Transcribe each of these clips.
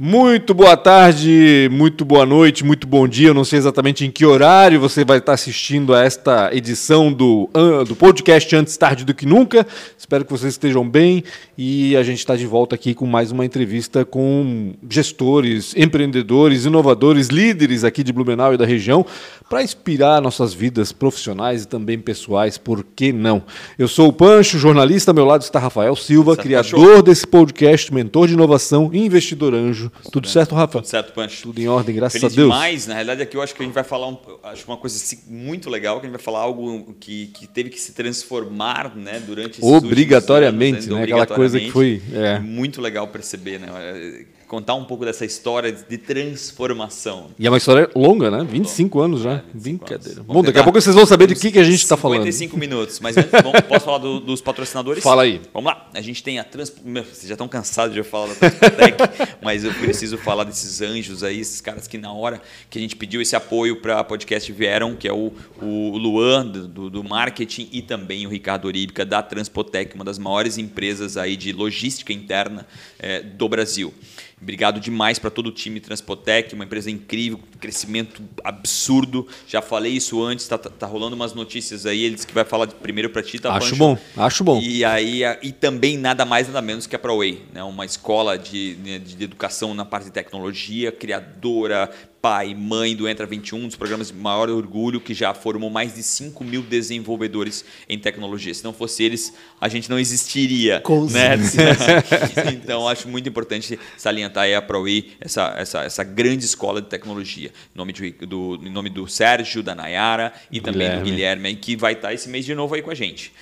Muito boa tarde, muito boa noite, muito bom dia. Eu não sei exatamente em que horário você vai estar assistindo a esta edição do, do podcast Antes Tarde do Que Nunca. Espero que vocês estejam bem e a gente está de volta aqui com mais uma entrevista com gestores, empreendedores, inovadores, líderes aqui de Blumenau e da região para inspirar nossas vidas profissionais e também pessoais, por que não? Eu sou o Pancho, jornalista, ao meu lado está Rafael Silva, criador desse podcast, mentor de inovação e investidor anjo tudo, Tudo certo, Rafa? Tudo certo, Pancho. Tudo em ordem, graças Feliz a Deus. demais. Na realidade, aqui eu acho que a gente vai falar um, acho uma coisa muito legal, que a gente vai falar algo que, que teve que se transformar né, durante esses Obrigatoriamente, anos, né? Aquela coisa que foi. É. Muito legal perceber, né? Contar um pouco dessa história de transformação. E é uma história longa, né? 25 anos já. É, 25 Brincadeira. Anos. Bom, daqui a pouco vocês vão saber de que, que a gente está falando. 55 minutos. Mas antes, bom, posso falar do, dos patrocinadores? Fala aí. Vamos lá. A gente tem a Trans... Vocês já estão cansados de eu falar da Transpotec, mas eu preciso falar desses anjos aí, esses caras que na hora que a gente pediu esse apoio para podcast vieram, que é o, o Luan, do, do marketing, e também o Ricardo Oríbica, da Transpotec, uma das maiores empresas aí de logística interna é, do Brasil. Obrigado demais para todo o time Transpotec, uma empresa incrível, crescimento absurdo. Já falei isso antes, tá, tá, tá rolando umas notícias aí, eles que vai falar primeiro para ti, tá? Acho Pancho? bom, acho bom. E aí e também nada mais nada menos que a ProWay, né? Uma escola de, né, de educação na parte de tecnologia, criadora, pai, mãe do Entra 21, um dos programas de maior orgulho, que já formou mais de 5 mil desenvolvedores em tecnologia. Se não fosse eles, a gente não existiria. Com né? então, acho muito importante salientar aí a ProE, essa, essa, essa grande escola de tecnologia. Em nome, de, do, em nome do Sérgio, da Nayara e também Guilherme. do Guilherme, que vai estar esse mês de novo aí com a gente.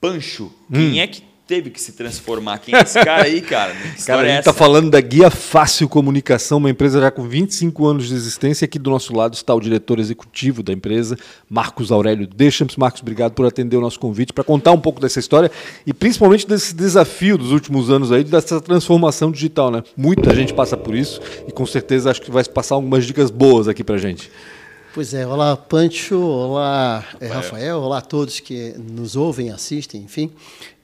Pancho, hum. quem é que teve que se transformar. Quem é esse cara aí, cara? cara, a gente está falando da Guia Fácil Comunicação, uma empresa já com 25 anos de existência. Aqui do nosso lado está o diretor executivo da empresa, Marcos Aurélio Deschamps. Marcos, obrigado por atender o nosso convite para contar um pouco dessa história e principalmente desse desafio dos últimos anos aí, dessa transformação digital, né? Muita gente passa por isso e com certeza acho que vai passar algumas dicas boas aqui para gente. Pois é, olá Pancho, olá é, Rafael, olá a todos que nos ouvem, assistem, enfim.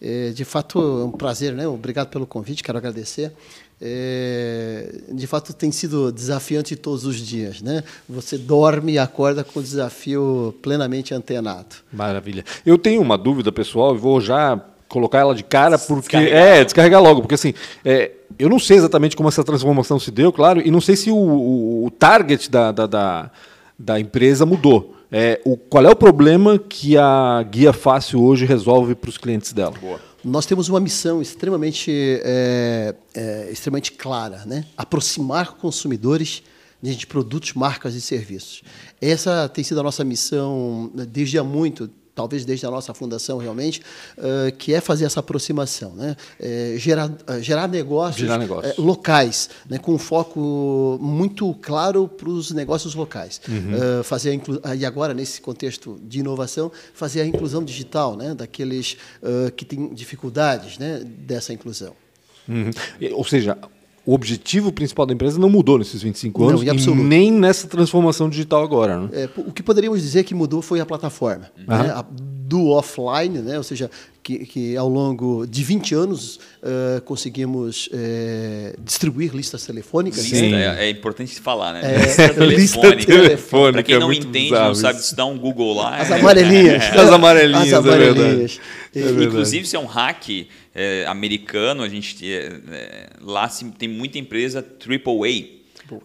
É, de fato, é um prazer, né? Obrigado pelo convite, quero agradecer. É, de fato, tem sido desafiante todos os dias, né? Você dorme e acorda com o desafio plenamente antenado. Maravilha. Eu tenho uma dúvida pessoal e vou já colocar ela de cara porque descarregar. é descarregar logo porque assim é, eu não sei exatamente como essa transformação se deu claro e não sei se o, o, o target da, da, da da empresa mudou. É, o, qual é o problema que a Guia Fácil hoje resolve para os clientes dela? Boa. Nós temos uma missão extremamente, é, é, extremamente clara, né? aproximar consumidores de produtos, marcas e serviços. Essa tem sido a nossa missão desde há muito, talvez desde a nossa fundação realmente, uh, que é fazer essa aproximação, né? É, gerar, uh, gerar negócios, gerar negócios. Uh, locais, né? com um foco muito claro para os negócios locais. Uhum. fazer a e agora, nesse contexto de inovação, fazer a inclusão digital né? daqueles que têm dificuldades né? dessa inclusão. Uhum. Ou seja, o objetivo principal da empresa não mudou nesses 25 anos não, e nem nessa transformação digital agora. Né? É, o que poderíamos dizer que mudou foi a plataforma. Uhum. Né? A, do offline, né? ou seja, que, que ao longo de 20 anos uh, conseguimos uh, distribuir listas telefônicas. Sim, é, é, importante falar, né? É, lista telefônica. telefônica. Para quem é não é entende, não sabe se dá um Google lá. As amarelinhas. É. As amarelinhas, As amarelinhas. É verdade. Inclusive, se é um hack americano, a gente lá tem muita empresa AAA,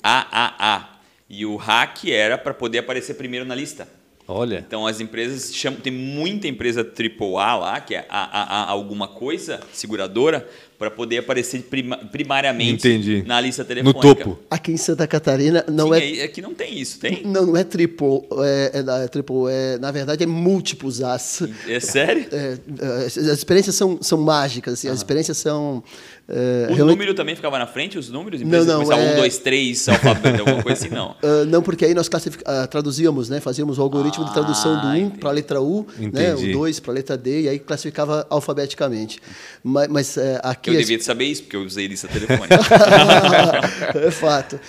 AAA. E o hack era para poder aparecer primeiro na lista. Olha. Então as empresas chamam, tem muita empresa AAA lá, que é a, a, a alguma coisa, seguradora, para poder aparecer prima, primariamente Entendi. na lista telefônica. No topo. Aqui em Santa Catarina não Sim, é. Aqui não tem isso, tem? Não, não é triple. É, é, é triple é, na verdade, é múltiplos as. É sério? É, é, as experiências são, são mágicas, assim, as experiências são. É, o realmente... número também ficava na frente, os números? Não, não. É... Um, dois, três, alfabeto, alguma coisa assim, não. Uh, não, porque aí nós uh, traduzíamos, né? Fazíamos o algoritmo ah, de tradução do 1 para a letra U, né? o 2 para a letra D, e aí classificava alfabeticamente. Mas, mas uh, aqui. Eu devia saber isso, porque eu usei lista telefônica. é fato.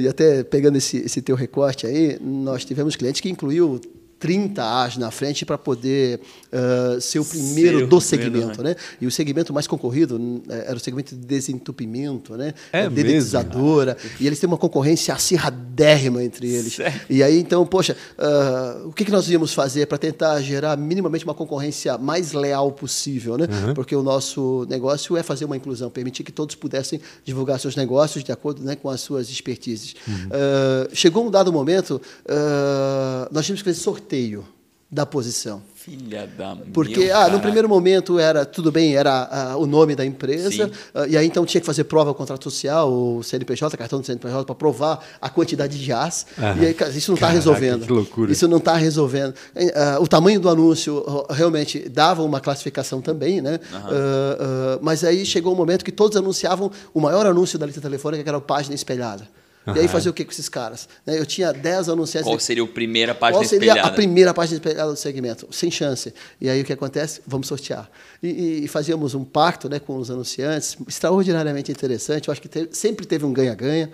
E até pegando esse, esse teu recorte aí, nós tivemos clientes que incluiu 30 As na frente para poder uh, ser o primeiro Ser o do primeiro, segmento, né? E o segmento mais concorrido hum, era o segmento de desentupimento, né? É A dedetizadora. E eles têm uma concorrência acirradérrima entre eles. Sério? E aí, então, poxa, uh, o que, que nós íamos fazer para tentar gerar minimamente uma concorrência mais leal possível, né? Porque o nosso negócio é fazer uma inclusão, permitir que todos pudessem divulgar seus negócios de acordo né, com as suas expertises. Uh, chegou um dado momento, nós tínhamos que fazer sorteio da posição. Filha da Porque, ah, no primeiro momento era, tudo bem, era ah, o nome da empresa, ah, e aí então tinha que fazer prova contrato social, o CNPJ, cartão do CNPJ, para provar a quantidade de as. Aham. E aí, isso não está resolvendo. que loucura. Isso não está resolvendo. Ah, o tamanho do anúncio realmente dava uma classificação também, né? Ah, ah, mas aí chegou um momento que todos anunciavam o maior anúncio da lista telefônica, que era a página espelhada. E aí fazer o que com esses caras? Né, Eu tinha 10 anunciantes. Qual seria a primeira página Qual seria espelhada? a primeira página espelhada do segmento? Sem chance. E aí o que acontece? Vamos sortear. E, e- fazíamos um pacto né, com os anunciantes, extraordinariamente interessante. Eu acho que teve- sempre teve um ganha-ganha.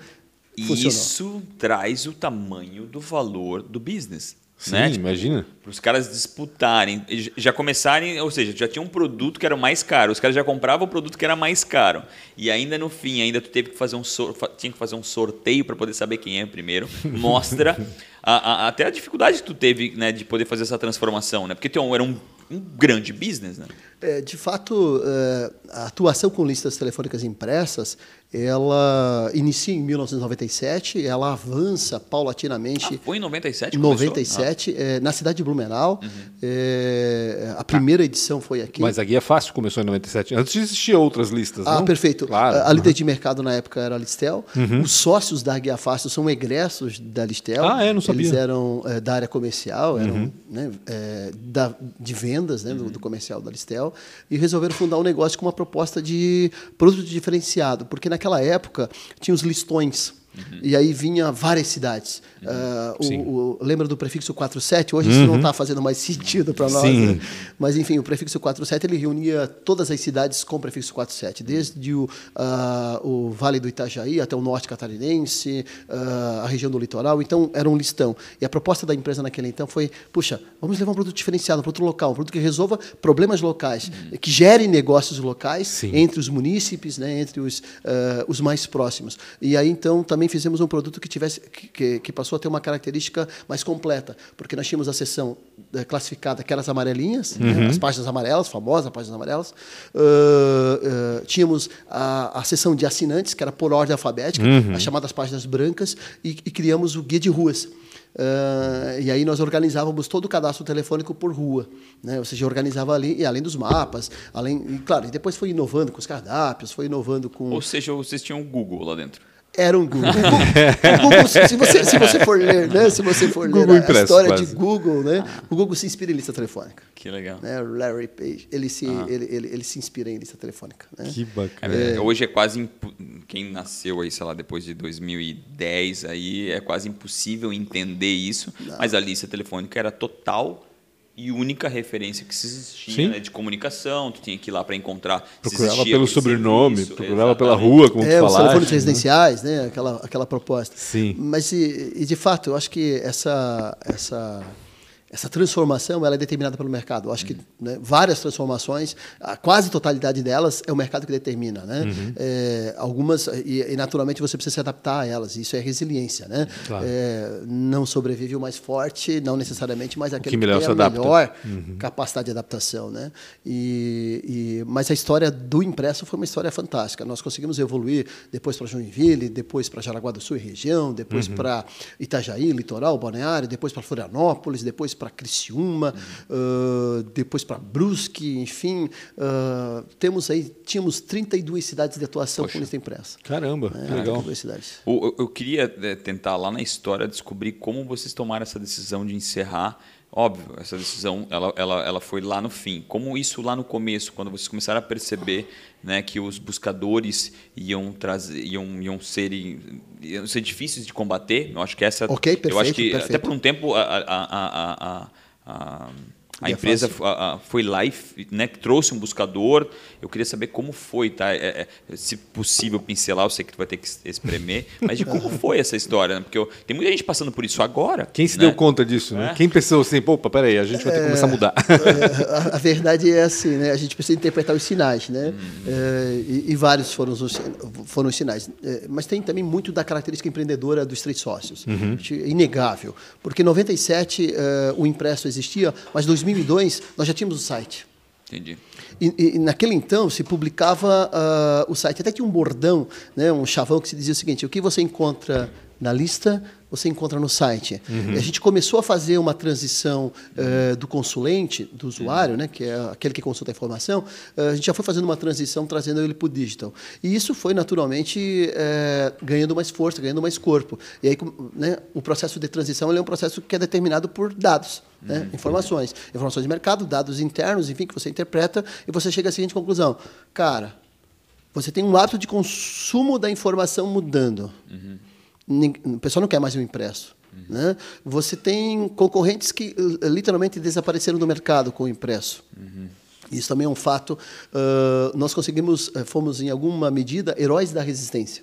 E isso traz o tamanho do valor do business. Sim, né? Tipo, imagina. Para os caras disputarem, já começarem, ou seja, já tinha um produto que era o mais caro, os caras já compravam o produto que era mais caro. E ainda no fim, ainda tu teve que fazer um tinha que fazer um sorteio para poder saber quem é primeiro. Mostra a- a- até a dificuldade que tu teve né, de poder fazer essa transformação, né? Porque tu era um, um grande business, né? É, de fato, é, a atuação com listas telefônicas impressas, ela inicia em 1997, ela avança paulatinamente. Ah, foi em 97 que Em começou? 97, é, na cidade de Blumenau. Uhum. É, a primeira edição foi aqui. Mas a Guia Fácil começou em 97. Antes existiam outras listas, Ah, não? perfeito. Claro. A, a líder de mercado na época era a Listel. Os sócios da Guia Fácil são egressos da Listel. Ah, é? Não sabia. Eles eram eh, da área comercial, eram né, eh, da, de vendas né, do, do comercial da Listel e resolveram fundar um negócio com uma proposta de produto diferenciado, porque naquela época tinha os listões. E aí vinha várias cidades. Ah, o- Sim. o- lembra do prefixo 47? Hoje isso não está fazendo mais sentido para nós. Né? Mas, enfim, o prefixo 47 ele reunia todas as cidades com o prefixo 47, desde o, ah, o Vale do Itajaí até o Norte Catarinense, ah, a região do litoral. Então, era um listão. E a proposta da empresa naquele então foi: puxa, vamos levar um produto diferenciado, um produto local, um produto que resolva problemas locais, que gere negócios locais Sim. entre os munícipes, né, entre os, os mais próximos. E aí, então, também fizemos um produto que, tivesse, que, que- passou a ter uma característica mais completa, porque nós tínhamos a seção eh, classificada, aquelas amarelinhas, né, as páginas amarelas, famosas páginas amarelas. Ah, ah, tínhamos a, a seção de assinantes, que era por ordem alfabética, as chamadas páginas brancas, e, e criamos o guia de ruas. Ah, e aí nós organizávamos todo o cadastro telefônico por rua, né? Ou seja, organizava ali, e além dos mapas, além, e claro, e depois foi inovando com os cardápios, foi inovando com Ou seja, vocês tinham o Google lá dentro. Era um Google. O Google, se, você, se você for ler, né? Se você for ler Google a, a impresso, história quase. de Google, né? O Google se inspira em lista telefônica. Que legal. Né? O Larry Page, ele se, ele, ele, ele se inspira em lista telefônica. Né? Que É, bacana. verdade. Hoje é quase impo- quem nasceu aí, sei lá, depois de 2010 aí é quase impossível entender isso, mas a lista telefônica era total e única referência que se existia Sim. né, de comunicação, tu tinha que ir lá para encontrar Procurava pelo sobrenome, serviço, procurava pela exatamente. rua, como É, tu os telefones né? residenciais, né? Aquela, aquela proposta. Sim. Mas, e, e, de fato, eu acho que essa, essa, essa transformação ela é determinada pelo mercado. Eu acho que né, várias transformações, a quase totalidade delas é o mercado que determina. Né? Uhum. É, algumas, e, e, naturalmente você precisa se adaptar a elas. Isso é resiliência. Né? Claro. É, não sobrevive o mais forte, não necessariamente, mas aquele que melhor tem se a melhor capacidade de adaptação, né? E, e- mas a história do impresso foi uma história fantástica. Nós conseguimos evoluir depois para Joinville, depois para Jaraguá do Sul e região, depois para Itajaí, litoral, Balneário, depois para Florianópolis, depois para Criciúma, ah, depois para Brusque, enfim, ah, temos aí tínhamos 32 cidades de atuação com lista impressa. Caramba, que É, legal. 32 cidades. Eu, eu queria eh, tentar lá na história descobrir como vocês tomaram essa decisão de encerrar. Óbvio, essa decisão ela, ela, ela foi lá no fim. Como isso lá no começo, quando vocês começaram a perceber né, que os buscadores iam trazer, iam, iam, ser, iam ser difíceis de combater. Eu acho que essa. Ok, Eu acho perfeito, que até perfeito. por um tempo a, a, a, a, a- E é empresa a- a- foi lá e né, trouxe um buscador. Eu queria saber como foi, tá? É- é- se possível pincelar, eu sei que tu vai ter que espremer, mas de como foi essa história, né? Porque eu- tem muita gente passando por isso agora. Quem se né? deu conta disso, né? É. Quem pensou assim, pô, peraí, a gente vai ter que começar a mudar. É, a, a verdade é assim, né? A gente precisa interpretar os sinais, né? É, e, e vários foram os, foram os sinais. É, mas tem também muito da característica empreendedora dos três sócios. Uhum. Inegável. Porque em 97 é, o impresso existia, mas em 2002 nós já tínhamos o site. Entendi. E, e naquele então se publicava ah, o site, até tinha um bordão, né, um chavão que se dizia o seguinte: o que você encontra na lista, você encontra no site. E a gente começou a fazer uma transição eh, do consulente, do usuário, né, que é aquele que consulta a informação, eh, a gente já foi fazendo uma transição trazendo ele para o digital. E isso foi naturalmente eh, ganhando mais força, ganhando mais corpo. E aí né, o processo de transição é um processo que é determinado por dados. Né, informações, informações de mercado, dados internos, enfim, que você interpreta e você chega à seguinte conclusão: cara, você tem um hábito de consumo da informação mudando. Nin- O pessoal não quer mais o impresso. Né? Você tem concorrentes que eh, literalmente desapareceram do mercado com o impresso. Isso também é um fato. Ah, nós conseguimos, eh, fomos em alguma medida heróis da resistência.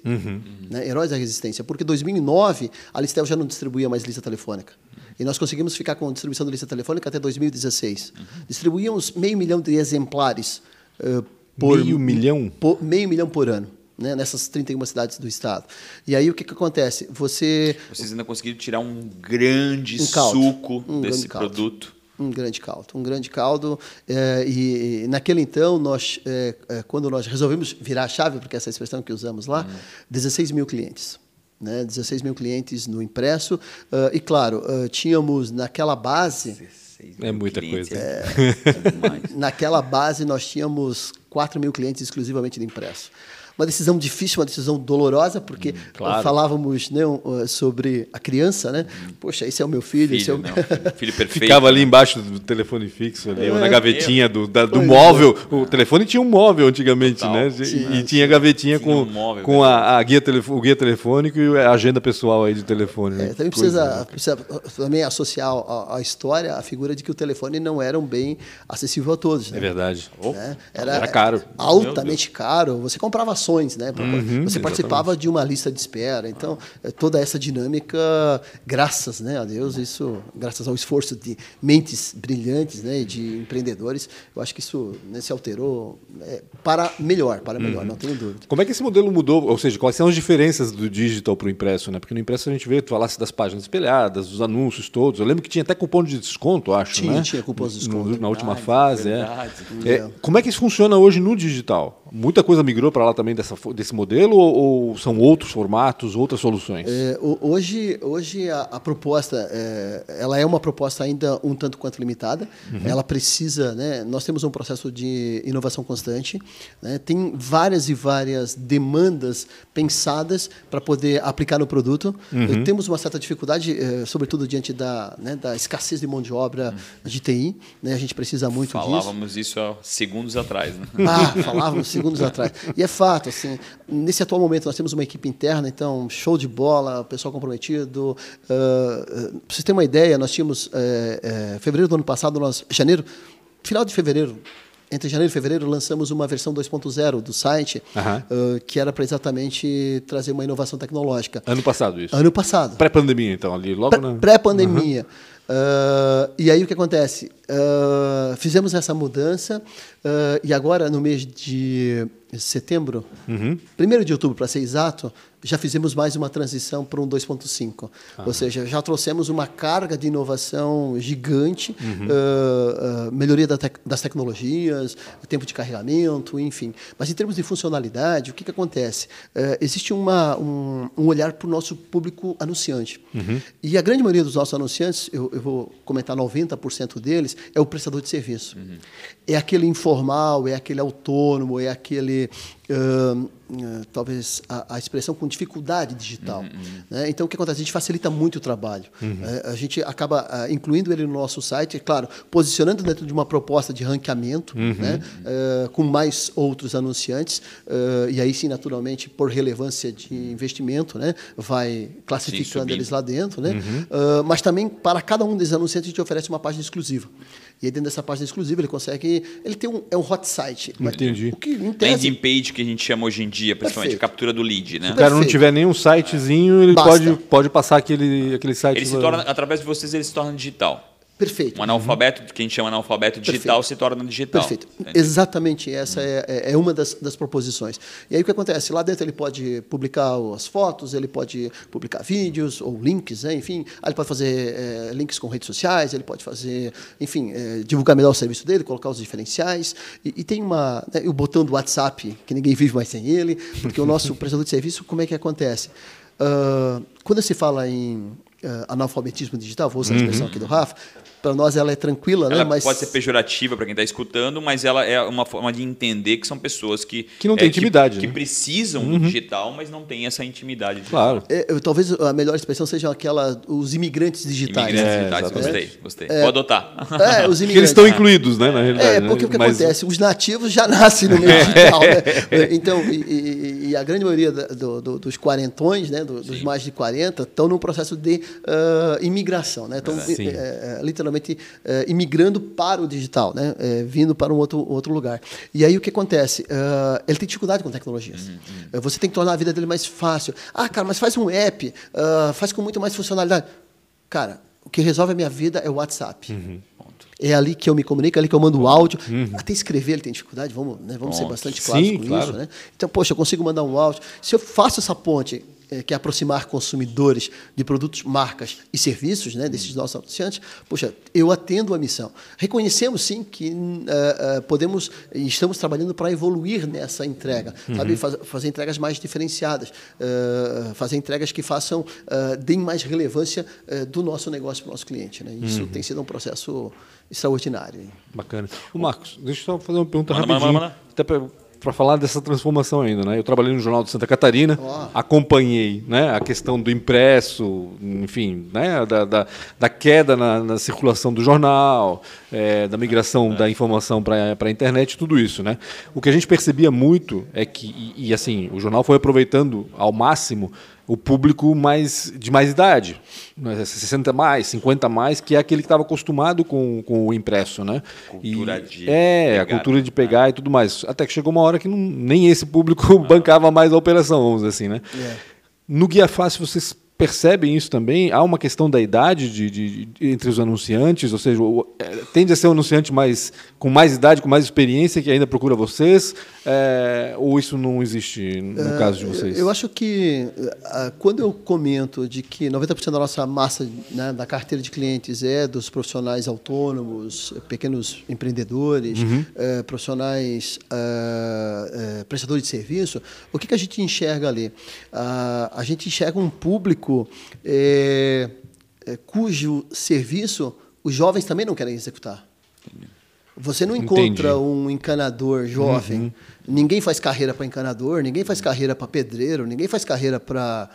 Né? Heróis da resistência. Porque em 2009 a Listel já não distribuía mais lista telefônica. E nós conseguimos ficar com a distribuição da lista telefônica até 2016. Distribuíamos meio milhão de exemplares eh, por Meio milhão? por- meio milhão por ano, né, nessas 31 cidades do estado. E aí o que, que acontece? Você Vocês ainda conseguiram tirar um grande Um caldo. suco Um desse grande caldo. produto. um grande caldo, um grande caldo. eh, e, e naquele então nós, eh, eh, quando nós resolvemos virar a chave, porque essa é a expressão que usamos lá, 16 mil clientes. Né, 16 mil clientes no impresso. ah, e, claro, ah, tínhamos naquela base 16 É mil muita clientes, coisa. É, demais. Naquela base, nós tínhamos 4 mil clientes exclusivamente de impresso. Uma decisão difícil, uma decisão dolorosa, porque claro. falávamos né, um, sobre a criança, né? Poxa, esse é o meu filho, esse é o Filho, não, filho, filho perfeito. Ficava ali né? embaixo do telefone fixo, ali, ou na É. gavetinha do, da- do Pois móvel. O telefone tinha um móvel antigamente, Total. né? Sim, e, e tinha gavetinha Tinha com, um móvel, com a, a guia o guia telefônico e a agenda pessoal aí de telefone. né? É, também precisa, né? precisa também associar à, à história a figura de que o telefone não era um bem acessível a todos. Né? É verdade. né? Era caro. Altamente caro. Você comprava ações, né? Uhum, você participava de uma lista de espera. Então, é, toda essa dinâmica, graças né, a Deus, isso, graças ao esforço de mentes brilhantes, né, de empreendedores, eu acho que isso né, se alterou é, para melhor, para melhor, Uhum. não tenho dúvida. Como é que esse modelo mudou? Ou seja, quais são as diferenças do digital para o impresso? Né? Porque no impresso a gente vê, tu falasse das páginas espelhadas, dos anúncios todos. Eu lembro que tinha até cupom de desconto, acho, Tinha, né? tinha cupons de No- desconto. Na última Verdade, fase, é. verdade. É, Como é que isso funciona hoje no digital? Muita coisa migrou para lá também dessa, fo- desse modelo ou, ou são outros formatos, outras soluções? É, ho- hoje, hoje a, a proposta, é, ela é uma proposta ainda um tanto quanto limitada. Ela precisa, né? Nós temos um processo de inovação constante. né, Tem várias e várias demandas pensadas para poder aplicar no produto. Eh, Temos uma certa dificuldade, eh, sobretudo diante da, né, da escassez de mão de obra de TI. Né? A gente precisa muito disso. Falávamos isso há segundos atrás, né? Ah, falávamos segundos atrás. E é fato, assim, nesse atual momento nós temos uma equipe interna, então, show de bola, pessoal comprometido. Ah, para vocês terem uma ideia, nós tínhamos, eh, fevereiro do ano passado, nós, janeiro, final de fevereiro, entre janeiro e fevereiro, lançamos uma versão 2.0 do site, ah, que era para exatamente trazer uma inovação tecnológica. Ano passado isso. Ano passado. Pré-pandemia, então, ali, logo Pré- na... Pré-pandemia. Ah, e aí o que acontece? Ah, fizemos essa mudança ah, e agora no mês de setembro, primeiro de outubro para ser exato, já fizemos mais uma transição para um 2.5. Ou seja, já trouxemos uma carga de inovação gigante, ah, ah, melhoria da tec- das tecnologias, tempo de carregamento, enfim. Mas em termos de funcionalidade, o que, que acontece? Existe uma, um, um olhar para o nosso público anunciante. E a grande maioria dos nossos anunciantes, eu, eu vou comentar 90% deles, é o prestador de serviço. É aquele informal, é aquele autônomo, é aquele. ah, talvez a, a expressão com dificuldade digital. né? Então, o que acontece? A gente facilita muito o trabalho. né? a gente acaba ah, incluindo ele no nosso site, é claro, posicionando dentro de uma proposta de ranqueamento, né? Ah, com mais outros anunciantes, ah, e aí sim, naturalmente, por relevância de investimento, né? vai classificando subindo. eles lá dentro. Né? Ah, mas também, para cada um desses anunciantes, a gente oferece uma página exclusiva. E aí dentro dessa página exclusiva ele consegue. Ele tem um, é um hot site. Entendi. O que em Landing page que a gente chama hoje em dia, principalmente Perfeito. captura do lead, né? Se o cara não tiver nenhum sitezinho, ele Basta. pode, pode passar aquele, aquele site. Ele se torna, através de vocês, ele se torna digital. Perfeito. Um analfabeto, que a gente chama analfabeto digital, Perfeito. se torna digital. Perfeito. Exatamente, essa é, é- é uma das, das proposições. E aí o que acontece? Lá dentro ele pode publicar as fotos, ele pode publicar vídeos ou links, né? enfim. Aí ele pode fazer eh, links com redes sociais, ele pode fazer, enfim, eh, divulgar melhor o serviço dele, colocar os diferenciais. E, e tem uma, né, o botão do WhatsApp, que ninguém vive mais sem ele, porque o nosso prestador de serviço, como é que acontece? Ah, quando se fala em analfabetismo digital, vou usar a expressão aqui do Rafa, para nós ela é tranquila, né? Ela Mas pode ser pejorativa para quem está escutando, mas ela é uma forma de entender que são pessoas que Que não têm é, intimidade, que, né? precisam do digital, mas não têm essa intimidade. Claro. É, eu- talvez a melhor expressão seja aquela os imigrantes digitais. Imigrantes É, digitais, exatamente. gostei, gostei. Vou adotar. É, os Que eles imigrantes. estão incluídos, né, na realidade. É, né? porque o que Mas- acontece? Os nativos já nascem no meio digital, né? Então, e, e- e a grande maioria do- do- dos quarentões, né, do- dos mais de 40, estão num processo de ah, imigração, né? Estão Sim. É, é, é, imigrando para o digital, né? É, vindo para um outro, outro lugar. E aí o que acontece? Ah, ele tem dificuldade com tecnologias. Eh, Você tem que tornar a vida dele mais fácil. Ah, cara, mas faz um app, ah, faz com muito mais funcionalidade. Cara, o que resolve a minha vida é o WhatsApp. É ali que eu me comunico, é ali que eu mando o áudio. Até escrever ele tem dificuldade, vamos, né, vamos ser bastante claros Sim, com claro. isso. Né? Então, poxa, eu consigo mandar um áudio. Se eu faço essa ponte, eh, que é aproximar consumidores de produtos, marcas e serviços, né, desses nossos anunciantes, poxa, eu atendo a missão. Reconhecemos sim que eh, eh, podemos e estamos trabalhando para evoluir nessa entrega, sabe? Faz- fazer entregas mais diferenciadas, eh, fazer entregas que façam, deem mais relevância do nosso negócio para o nosso cliente. Né? Isso tem sido um processo extraordinário. hein? Bacana. O Marcos, deixa eu só fazer uma pergunta manda, rapidinho. manda, manda. Para falar dessa transformação ainda, né? Eu trabalhei no Jornal de Santa Catarina, Ó. acompanhei né, a questão do impresso, enfim, né, da, da, da queda na, na circulação do jornal, eh, da migração da informação para a internet, tudo isso. Né? O que a gente percebia muito é que, e, e, assim, o jornal foi aproveitando ao máximo o público mais de mais idade, né, 60 mais, 50 mais, que é aquele que estava acostumado com, com o impresso, né? Cultura E- de é, a pegar, cultura de pegar e tudo mais. Até que chegou uma hora que não- nem esse público bancava mais a operação, vamos dizer assim, né? É. No Guia Fácil, vocês percebem isso também? Há uma questão da idade de, de- de- entre os anunciantes, ou seja, o- é, tende a ser um anunciante mais, com mais idade, com mais experiência, que ainda procura vocês? É, ou isso não existe no caso de vocês? É, Eu, acho que quando eu comento de que 90% da nossa massa né, da carteira de clientes é dos profissionais autônomos, pequenos empreendedores, eh, profissionais ah, eh, prestadores de serviço, o que, que a gente enxerga ali? A gente enxerga um público eh, eh, cujo serviço os jovens também não querem executar. Você não encontra Entendi. um encanador jovem. Uhum. Ninguém faz carreira para encanador, ninguém faz carreira para pedreiro, ninguém faz carreira para,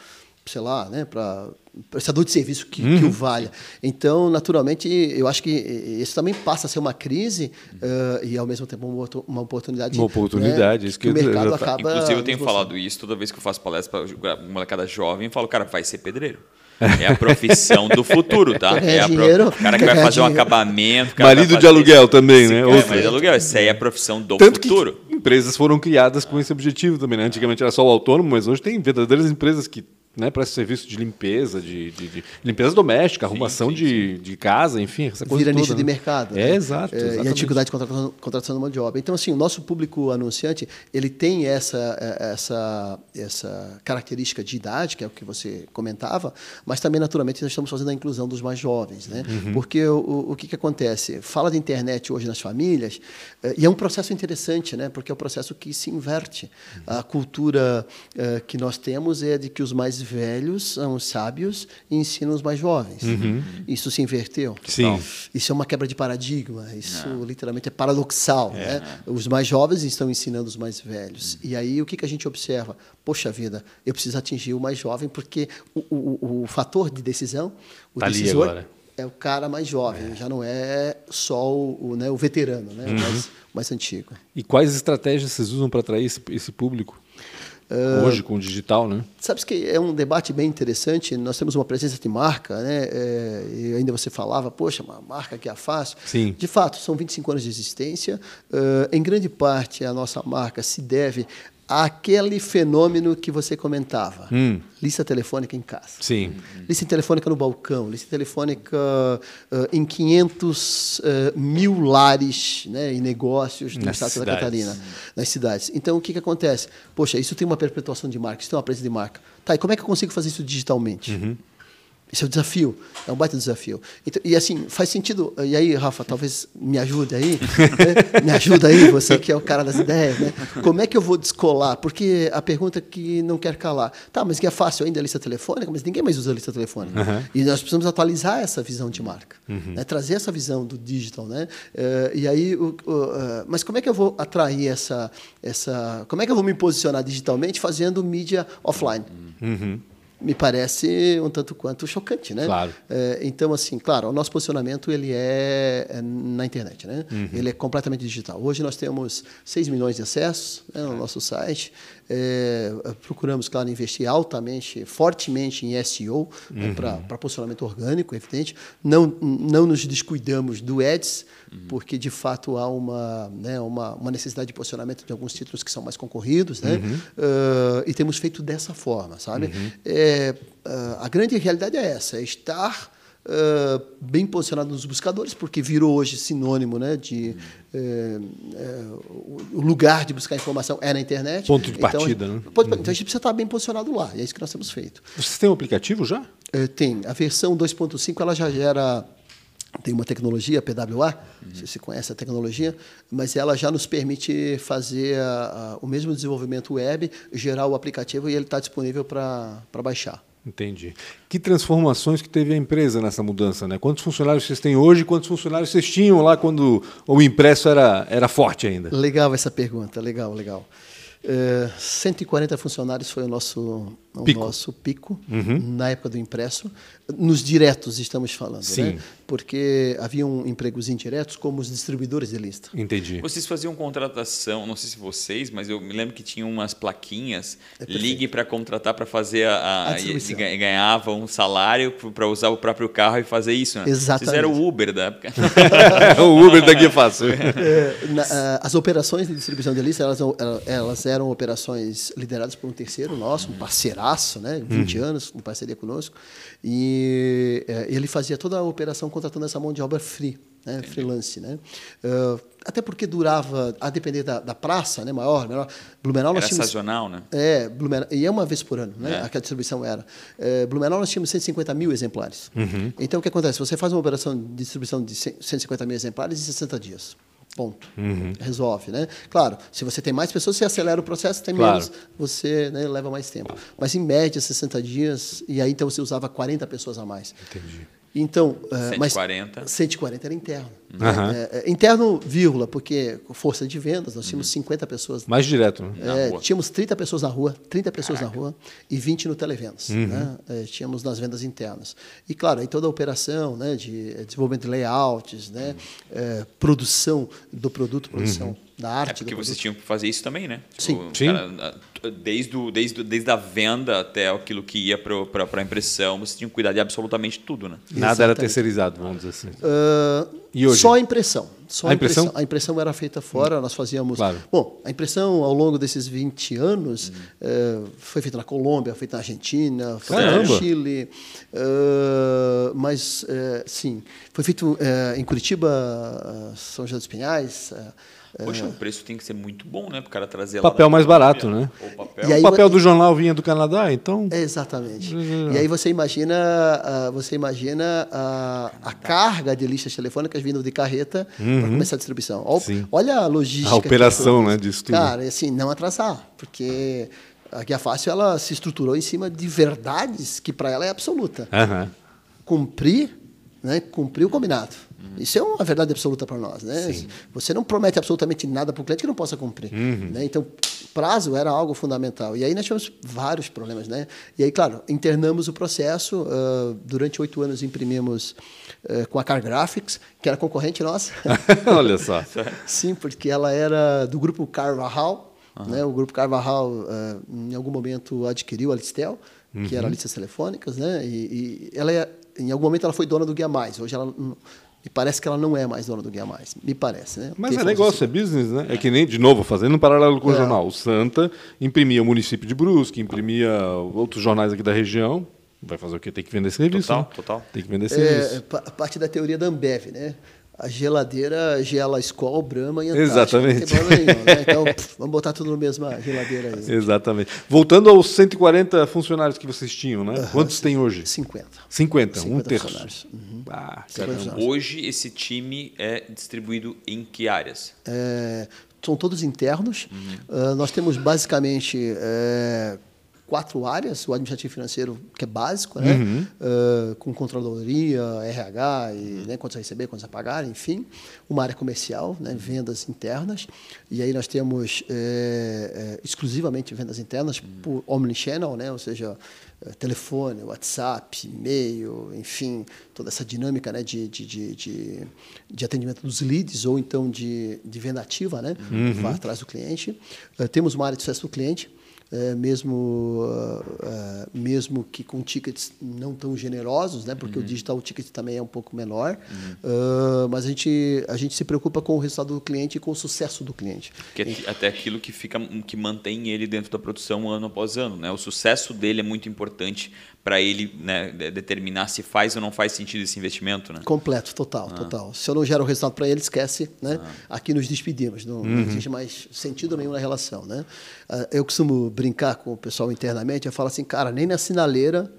sei lá, né, para prestador de serviço que, que Uhum. o valha. Então, naturalmente, eu acho que isso também passa a ser uma crise eh, e, ao mesmo tempo, uma, uma oportunidade. Uma oportunidade, né, isso que o que dizer, mercado exatamente. acaba. Inclusive, eu tenho esboçando. falado isso toda vez que eu faço palestra para molecada jovem, eu falo, cara, vai ser pedreiro. É a profissão do futuro, tá? Ganhar É a pro- dinheiro, O cara que vai fazer um dinheiro. acabamento. o cara Marido de aluguel isso. também, Esse né? cara é marido de aluguel. Essa aí é a profissão do Tanto futuro. que empresas foram criadas com esse objetivo também. Né? Antigamente era só o autônomo, mas hoje tem verdadeiras empresas que né, prestam serviço de limpeza, de, de- de limpeza doméstica, arrumação sim, de, de casa, enfim, essa coisa vira toda, nicho de né? mercado. É, né? exato. É, e a dificuldade de contratação, contratação de mão de obra. Então, assim, o nosso público anunciante, ele tem essa, eh, essa, essa característica de idade, que é o que você comentava, mas também, naturalmente, nós estamos fazendo a inclusão dos mais jovens. Né? Uhum. Porque o, o, que, que acontece? Fala de internet hoje nas famílias, eh, e é um processo interessante, né? porque é um processo que se inverte. A cultura eh, que nós temos é de que os mais velhos são os sábios e ensinam os mais jovens. Isso se inverteu. Uhum. Sim. Isso é uma quebra de paradigma. Isso literalmente é paradoxal. né? Os mais jovens estão ensinando os mais velhos. E aí o que, que a gente observa? Poxa vida, eu preciso atingir o mais jovem porque o, o, o fator de decisão, o Tá ali decisor, agora. é o cara mais jovem. Já não é só o, o, né, o veterano, né? o mais, mais antigo. E quais estratégias vocês usam para atrair esse, esse público? Uh, Hoje, com o digital, né? Sabes que é um debate bem interessante. Nós temos uma presença de marca, né? É, e ainda você falava, poxa, uma marca que é fácil. Sim. De fato, são 25 anos de existência. Uh, em grande parte, a nossa marca se deve aquele fenômeno que você comentava. Hum. Lista telefônica em casa. Sim. Lista telefônica no balcão, lista telefônica uh, em 500 uh, mil lares né, e negócios do Nas estado de Santa. Catarina, nas cidades. Então, o que, que acontece? Poxa, isso tem uma perpetuação de marca, isso tem uma presença de marca. Tá, e como é que eu consigo fazer isso digitalmente? Uhum. Esse é o desafio, é um baita desafio. Então, e assim, faz sentido. E aí, Rafa, talvez me ajude aí, né? me ajuda aí, você que é o cara das ideias, né? Como é que eu vou descolar? Porque a pergunta que não quer calar. Tá, mas que é fácil ainda a lista telefônica, mas ninguém mais usa a lista telefônica. Uhum. E nós precisamos atualizar essa visão de marca, né? trazer essa visão do digital, né? Eh, e aí, o, o, eh, mas como é que eu vou atrair essa, essa? Como é que eu vou me posicionar digitalmente fazendo mídia offline? Me parece um tanto quanto chocante, né? Claro. É, então, assim, claro, o nosso posicionamento ele é, é na internet, né? Ele é completamente digital. Hoje nós temos 6 milhões de acessos né, no nosso site. É, procuramos, claro, investir altamente, fortemente em SEO né, para posicionamento orgânico, evidente. Não, não nos descuidamos do Ads, porque de fato há uma, né, uma, uma necessidade de posicionamento de alguns títulos que são mais concorridos, né? Uh, e temos feito dessa forma, sabe? É, uh, a grande realidade é essa, é estar uh, bem posicionado nos buscadores, porque virou hoje sinônimo, né, de o lugar de buscar informação é na internet. Ponto de partida, né? Pode- Então a gente precisa estar bem posicionado lá, e é isso que nós temos feito. Vocês têm um aplicativo já? Tem. A versão 2.5 ela já gera. Tem uma tecnologia, a PWA, Uhum. se você conhece a tecnologia, mas ela já nos permite fazer a- a- o mesmo desenvolvimento web, gerar o aplicativo e ele está disponível para baixar. Entendi. Que transformações que teve a empresa nessa mudança, né? Quantos funcionários vocês têm hoje quantos funcionários vocês tinham lá quando o impresso era, era forte ainda? Legal essa pergunta, legal, legal. É, 140 funcionários foi o nosso o Pico. nosso pico na época do impresso. Nos diretos estamos falando, Sim. né? Porque haviam empregos indiretos como os distribuidores de lista. Entendi. Vocês faziam contratação, não sei se vocês, mas eu me lembro que tinha umas plaquinhas, É ligue para contratar para fazer a, a, A e ganhava um salário para usar o próprio carro e fazer isso, né? Exatamente. Vocês eram o Uber da época. o Uber daqui é fácil. É, na- as operações de distribuição de lista, elas, eram- elas eram operações lideradas por um terceiro nosso, um parceiraço, né? 20 anos, em parceria conosco. E eh, ele fazia toda a operação contratando essa mão de obra free, né? freelance. Né? Ah, até porque durava, a depender da, da praça, né? maior, menor. Blumenau nós Era tínhamos... sazonal, né? É, Blumenau, e é uma vez por ano, né? É. Aquela distribuição era. É, Blumenau nós tínhamos 150 mil exemplares. Então o que acontece? Você faz uma operação de distribuição de 100 150 mil exemplares em 60 dias. Ponto. Resolve, né? Claro, se você tem mais pessoas, você acelera o processo, tem Claro. menos, você né, leva mais tempo. Mas em média, 60 dias, e aí então você usava 40 pessoas a mais. Entendi. Então, eh, mas 140. 140 era interno. Aham. É, é, interno, vírgula, porque força de vendas, nós tínhamos 50 pessoas Mais direto, né? É, tínhamos 30 pessoas na rua, 30 pessoas na rua e 20 no televendas. Né? É, tínhamos nas vendas internas. E, claro, aí toda a operação né, de eh, desenvolvimento de layouts, né, eh, produção do produto, produção da É arte porque do vocês tinham que fazer isso também, né? Sim. o Sim. cara, a- desde, o, desde, desde a venda até aquilo que ia para a impressão, vocês tinham que cuidar de absolutamente tudo, né? Nada era terceirizado, vamos dizer assim. Ah, E hoje? Só a impressão. Só A impressão? A impressão era feita fora, nós fazíamos. Claro. Bom, a impressão ao longo desses 20 anos eh, foi feita na Colômbia, feita na Argentina, foi Caramba. no Chile. eh, mas, eh, sim, foi feito eh, em Curitiba, São José dos Pinhais. Poxa, o preço tem que ser muito bom, né? Para o cara trazer lá Papel mais barato, né? Papel. E aí- o papel do jornal vinha do Canadá, então. Exatamente. E aí você imagina, ah, você imagina a, a carga de listas telefônicas vindo de carreta para começar a distribuição. Olha, Sim. olha a logística. A operação, né, disso tudo. Cara, e assim, não atrasar, porque a Guia Fácil ela se estruturou em cima de verdades que para ela é absoluta. Aham. Cumprir, né, cumprir o combinado. Isso é uma verdade absoluta para nós, né? Você não promete absolutamente nada para o cliente que não possa cumprir, né? Então, prazo era algo fundamental. E aí nós tivemos vários problemas, né? E aí, claro, internamos o processo. ah, durante oito anos imprimimos ah, com a Car Graphics, que era concorrente nossa. Olha só. Sim, porque ela era do grupo Carvajal. Né? O Grupo Carvajal, eh, em algum momento, adquiriu a Listel, que era listas telefônicas, né? E, e ela é, em algum momento ela foi dona do Guia Mais. Hoje ela me parece que ela não é mais dona do Guia Mais. Me parece, né? Mas Quem é negócio, é business, né? É que nem, de novo, fazendo um paralelo com o É. jornal. O Santa imprimia o município de Brusque, imprimia outros jornais aqui da região. Vai fazer o quê? Tem que vender serviço. Total, né? total. Tem que vender É, serviço. pa- parte da teoria da Ambev, né? A geladeira gela Skol, Brahma e Antártica. Exatamente. Nenhum, né? Então, pff, vamos botar tudo na mesma geladeira aí. Exatamente. Voltando aos 140 funcionários que vocês tinham, né? Quantos tem hoje? 50. 50, um 50 terço. funcionários. Uhum. Ah, 50 caramba. funcionários. Hoje esse time é distribuído em que áreas? É, são todos internos. Ah, nós temos basicamente é, quatro áreas: o administrativo financeiro, que é básico, né? Ah, com controladoria, RH, e, né, quantos a receber, quantos a pagar, enfim. Uma área comercial, né, vendas internas. E aí nós temos é, é, exclusivamente vendas internas por omnichannel, né? ou seja, eh, telefone, WhatsApp, e-mail, enfim, toda essa dinâmica né, de, de, de, de, atendimento dos leads ou então de, de venda ativa, né, vai atrás do cliente. Eh, temos uma área de sucesso do cliente, eh, mesmo, ah, ah, mesmo que com tickets não tão generosos, né, porque o digital ticket também é um pouco menor, ah, mas a gente, a gente se preocupa com o resultado do cliente e com o sucesso do cliente. Que é até aquilo que fica que mantém ele dentro da produção ano após ano, né? O sucesso dele é muito importante para ele né, de- determinar se faz ou não faz sentido esse investimento, né? Completo, total, total. Se eu não gero o resultado para ele, esquece, né? Aqui nos despedimos, não, não existe mais sentido nenhum na relação, né? Ah, Eu costumo brincar com o pessoal internamente, eu falo assim, cara, nem na sinaleira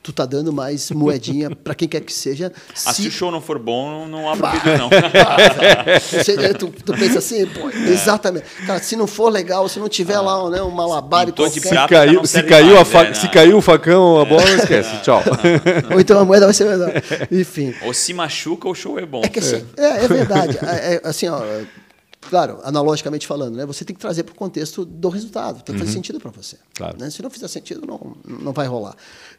tu tá dando mais moedinha para quem quer que seja. Ah, se o show não for bom, não, abre o vídeo, não. Você- tu, tu pensa assim, pô, exatamente. Cara, se não for legal, se não tiver lá né, um malabar e qualquer... Se prata caiu, se mais, fa- né? se caiu o facão, a bola, esquece. Tchau. Ou então a moeda vai ser melhor. Enfim. Ou se machuca, o show é bom. É que assim, é, é verdade. É, é, assim, ó, claro, analogicamente falando, né? Você tem que trazer para o contexto do resultado. Tem que fazer sentido para você. Claro. né? Se não fizer sentido, não, não vai rolar.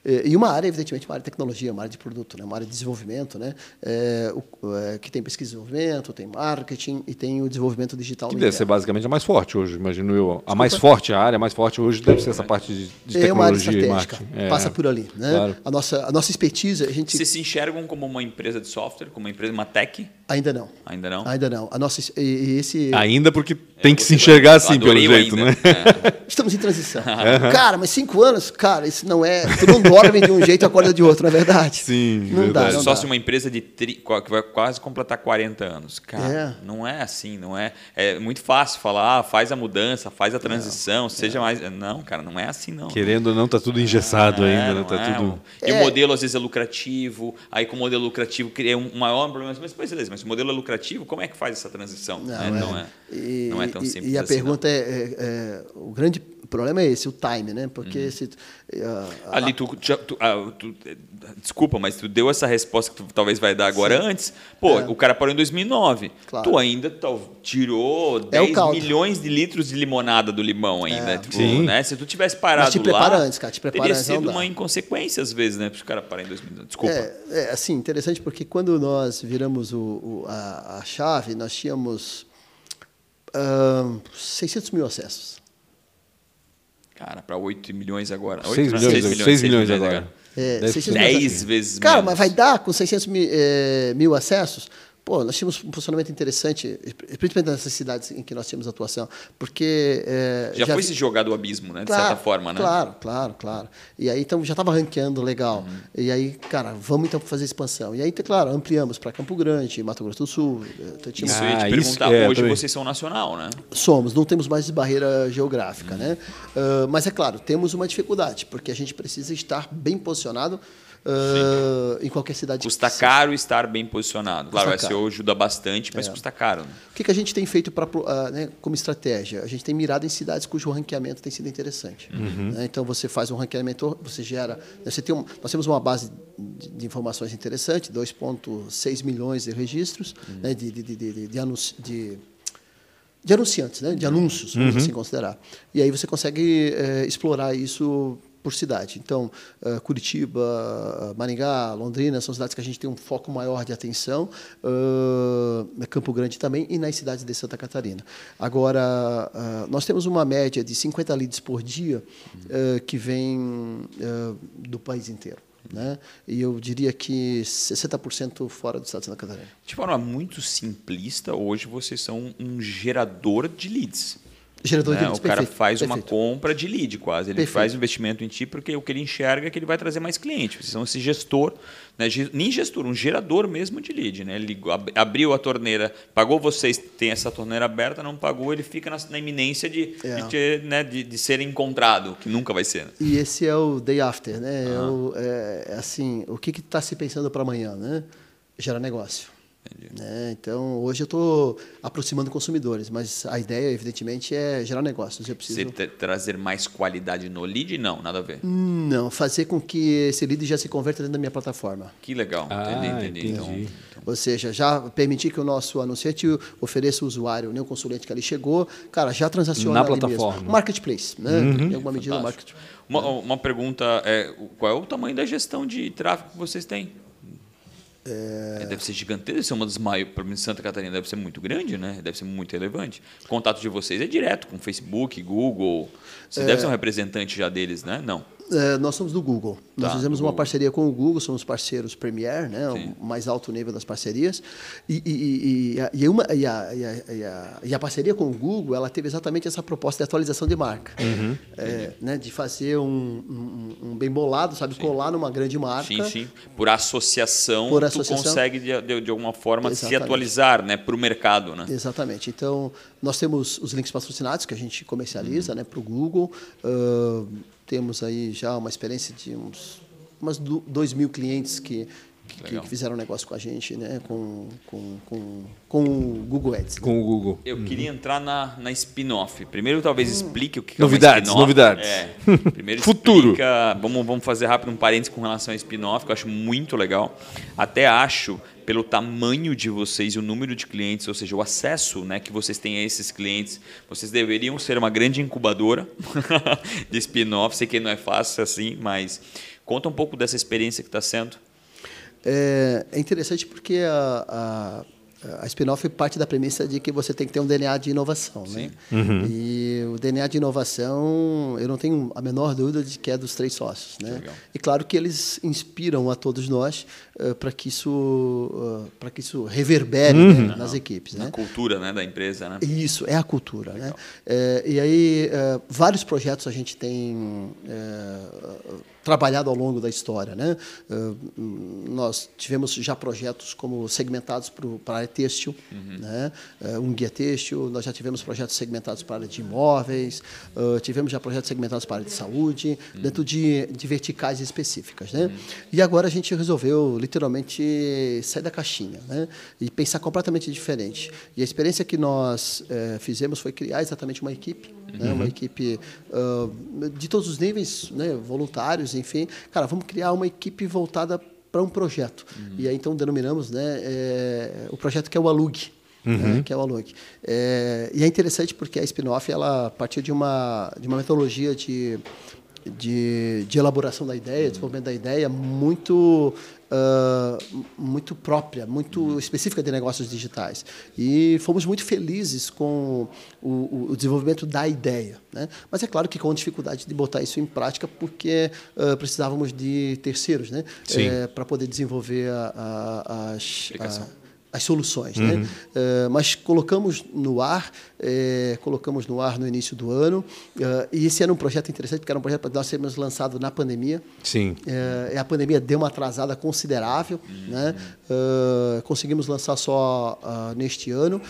E e uma área, evidentemente, uma área de tecnologia, uma área de produto, né? uma área de desenvolvimento, né? É, o- é, que tem pesquisa e desenvolvimento, tem marketing e tem o desenvolvimento digital. Que no deve ser basicamente a mais forte hoje, imagino eu. A mais forte, a área mais forte hoje deve ser essa parte de, de é uma área tecnologia e estratégica, marketing. É. passa por ali. Né? Claro. A, nossa, a nossa expertise, a gente Vocês se enxergam como uma empresa de software, como uma empresa, uma tech? ainda não. Ainda não? Ainda não. A nossa, e, e esse, Ainda porque tem que você se vai- enxergar assim, pelo jeito, ainda. né? É. Estamos em transição. Cara, mas cinco anos, cara, isso não é. Tu não dorme de um jeito e acorda de outro, não é verdade? Sim, não verdade. dá. Não sou dá. de uma empresa de tri- que vai quase completar 40 anos. Cara, não é assim, não é. É muito fácil falar, ah, faz a mudança, faz a transição, seja mais. Não, cara, não é assim, não. Querendo ou não, tá tudo engessado Não é, ainda, né? não Tá é. tudo. E É. o modelo às vezes é lucrativo, aí com o modelo lucrativo cria um maior problema. Mas, pois, beleza, mas se o modelo é lucrativo, como é que faz essa transição? Não, né? É. não, é, E, não é tão simples E a assim, pergunta é, é- é- O grande problema é esse, o time, né? Porque se. ah, não. Ali, tu, já- tu- ah, tu- desculpa, mas tu deu essa resposta que tu talvez vai dar agora antes. Pô, o cara parou em 2009. Claro. Tu ainda tirou É o 10 caldo. milhões de litros de limonada do limão ainda. tipo, Sim. né? Se tu tivesse parado Mas te prepara lá, antes, cara, te prepara teria antes, sido uma inconsequência às vezes, né? Para o cara parar em 2009. Desculpa. É, é, assim, interessante porque quando nós viramos o, o- a, a chave, nós tínhamos ahn, 600 mil acessos. Cara, para 8 milhões agora. 8, 6 não, milhões, seis 6 milhões agora. É, Deve 600 ser. mil 10 acessos. vezes Cara, menos. mas vai dar com 600 mil, eh, mil acessos? Pô, nós tínhamos um funcionamento interessante, principalmente nessas cidades em que nós tínhamos atuação, porque... eh, Já, foi vi- se jogar do abismo, né? De Claro, certa forma, né? Claro, claro, claro. E aí, então, já estava ranqueando legal. Uhum. E aí, cara, vamos então fazer expansão. E aí, então, claro, ampliamos para Campo Grande, Mato Grosso do Sul. eh, Então, tínhamos- Isso eu ia te Ah, perguntar. é, Hoje também. vocês são nacional, né? Somos, não temos mais barreira geográfica, né? Ah, mas é claro, temos uma dificuldade, porque a gente precisa estar bem posicionado ah, em qualquer cidade. Custa que seja. caro estar bem posicionado. Claro, o SEO ajuda bastante, mas custa caro. Né? O que, que a gente tem feito pra, ah, né, como estratégia? A gente tem mirado em cidades cujo ranqueamento tem sido interessante. né? Então você faz um ranqueamento, você gera. né, Você tem um, nós temos uma base de, de informações interessante, 2,6 milhões de registros né, de, de, de, de, de, anunci- de- de anunciantes, né, de anúncios, vamos assim considerar. E aí você consegue eh, explorar isso por cidade. Então, uh, Curitiba, Maringá, Londrina são cidades que a gente tem um foco maior de atenção, uh, Campo Grande também e nas cidades de Santa Catarina. Agora, uh, nós temos uma média de 50 leads por dia que vem do país inteiro. Né? E eu diria que 60% fora do estado de Santa Catarina. De forma muito simplista, hoje vocês são um gerador de leads. Gerador né? de leads, O cara perfeito, faz perfeito. uma compra de lead quase. Ele Perfeito. faz investimento em ti porque o que ele enxerga é que ele vai trazer mais clientes. São esse gestor, né? Nem gestor, um gerador mesmo de lead. Né? Ele abriu a torneira, pagou vocês, tem essa torneira aberta, não pagou, ele fica na, na iminência de, É. de, ter, né? de, de ser encontrado, que nunca vai ser. né? E esse é o day after, né? É, o- é- é assim, o que está se pensando para amanhã, né? Gerar negócio. Né? Então, hoje eu estou aproximando consumidores, mas a ideia, evidentemente, é gerar negócios. Eu preciso Você tra- trazer mais qualidade no lead? Não, nada a ver. não fazer com que esse lead já se converta dentro da minha plataforma. Que legal. Ah, entendi, entendi. entendi. Então, Ou seja, já permitir que o nosso anunciante ofereça ao usuário, né, o consulente que ali chegou, cara, já transaciona Na ali plataforma. mesmo. Marketplace, né? Em alguma medida, o fantástico. market... Uma, uma pergunta é qual é o tamanho da gestão de tráfego que vocês têm? É, Deve ser gigantesco, deve ser uma das maiores, para mim, Santa Catarina deve ser muito grande, né? Deve ser muito relevante. O contato de vocês é direto com Facebook, Google. Você deve ser um representante já deles, né? Não. É, nós somos do Google. Nós Tá, fizemos do uma Google. parceria com o Google, somos parceiros Premier, né, Sim. o mais alto nível das parcerias. E, e, e, a, e uma, e, a, e, a, e, a, e a parceria com o Google, ela teve exatamente essa proposta de atualização de marca, Uhum. É, né, de fazer um, um, um bem bolado, sabe, colar numa grande marca. Sim, sim. Por associação, Por tu associação. consegue, de, de, de alguma forma, se Exatamente. atualizar né? para o mercado, né? Exatamente. Então, nós temos os links patrocinados que a gente comercializa né, para o Google. Ah, temos aí já uma experiência de uns umas 2 mil clientes que, que, que fizeram negócio com a gente né, com, com, com, com o Google Ads. Com o Google. Eu queria entrar na, na spin-off. Primeiro, talvez explique o que Novidades, é spin-off. novidades. É. Primeiro, Futuro. explica- Vamos, vamos fazer rápido um parênteses com relação a spin-off, que eu acho muito legal. Até acho, pelo tamanho de vocês e o número de clientes, ou seja, o acesso né, que vocês têm a esses clientes, vocês deveriam ser uma grande incubadora de spin-off. Sei que não é fácil assim, mas conta um pouco dessa experiência que está sendo. É, é interessante porque a, a, a spin-off parte da premissa de que você tem que ter um DNA de inovação. Né? E o DNA de inovação, eu não tenho a menor dúvida de que é dos três sócios. Né? legal. E claro que eles inspiram a todos nós para que, isso, eh, para que isso reverbere né, nas equipes. Na Né? cultura né, da empresa, né? Isso, é a cultura. Né? É, e aí, vários projetos a gente tem trabalhado ao longo da história. Né? É, hum, nós tivemos já projetos como segmentados para a área têxtil, né? É, um guia têxtil, nós já tivemos projetos segmentados para a área de imóveis, é, tivemos já projetos segmentados para a área de saúde, dentro de, de verticais específicas. Né? E agora a gente resolveu literalmente sair da caixinha né? e pensar completamente diferente. E a experiência que nós eh, fizemos foi criar exatamente uma equipe, né? uma equipe ah, de todos os níveis, né? voluntários, enfim. Cara, vamos criar uma equipe voltada para um projeto. E aí então denominamos né, eh, o projeto que é o Alug. né, que é o Alug. É, e é interessante porque a spin-off ela partiu de uma, de uma metodologia de, de, de elaboração da ideia, desenvolvimento da ideia muito ah, muito própria, muito específica de negócios digitais. E fomos muito felizes com o, o- desenvolvimento da ideia. Né? Mas é claro que com dificuldade de botar isso em prática, porque ah, precisávamos de terceiros né? Sim. para poder desenvolver a- a- as, a- as soluções. Né? Eh, mas colocamos no ar, eh, colocamos no ar no início do ano, eh, e esse era um projeto interessante, porque era um projeto que nós tínhamos lançado na pandemia. Sim. Eh, a pandemia deu uma atrasada considerável, né? Eh, conseguimos lançar só ah, neste ano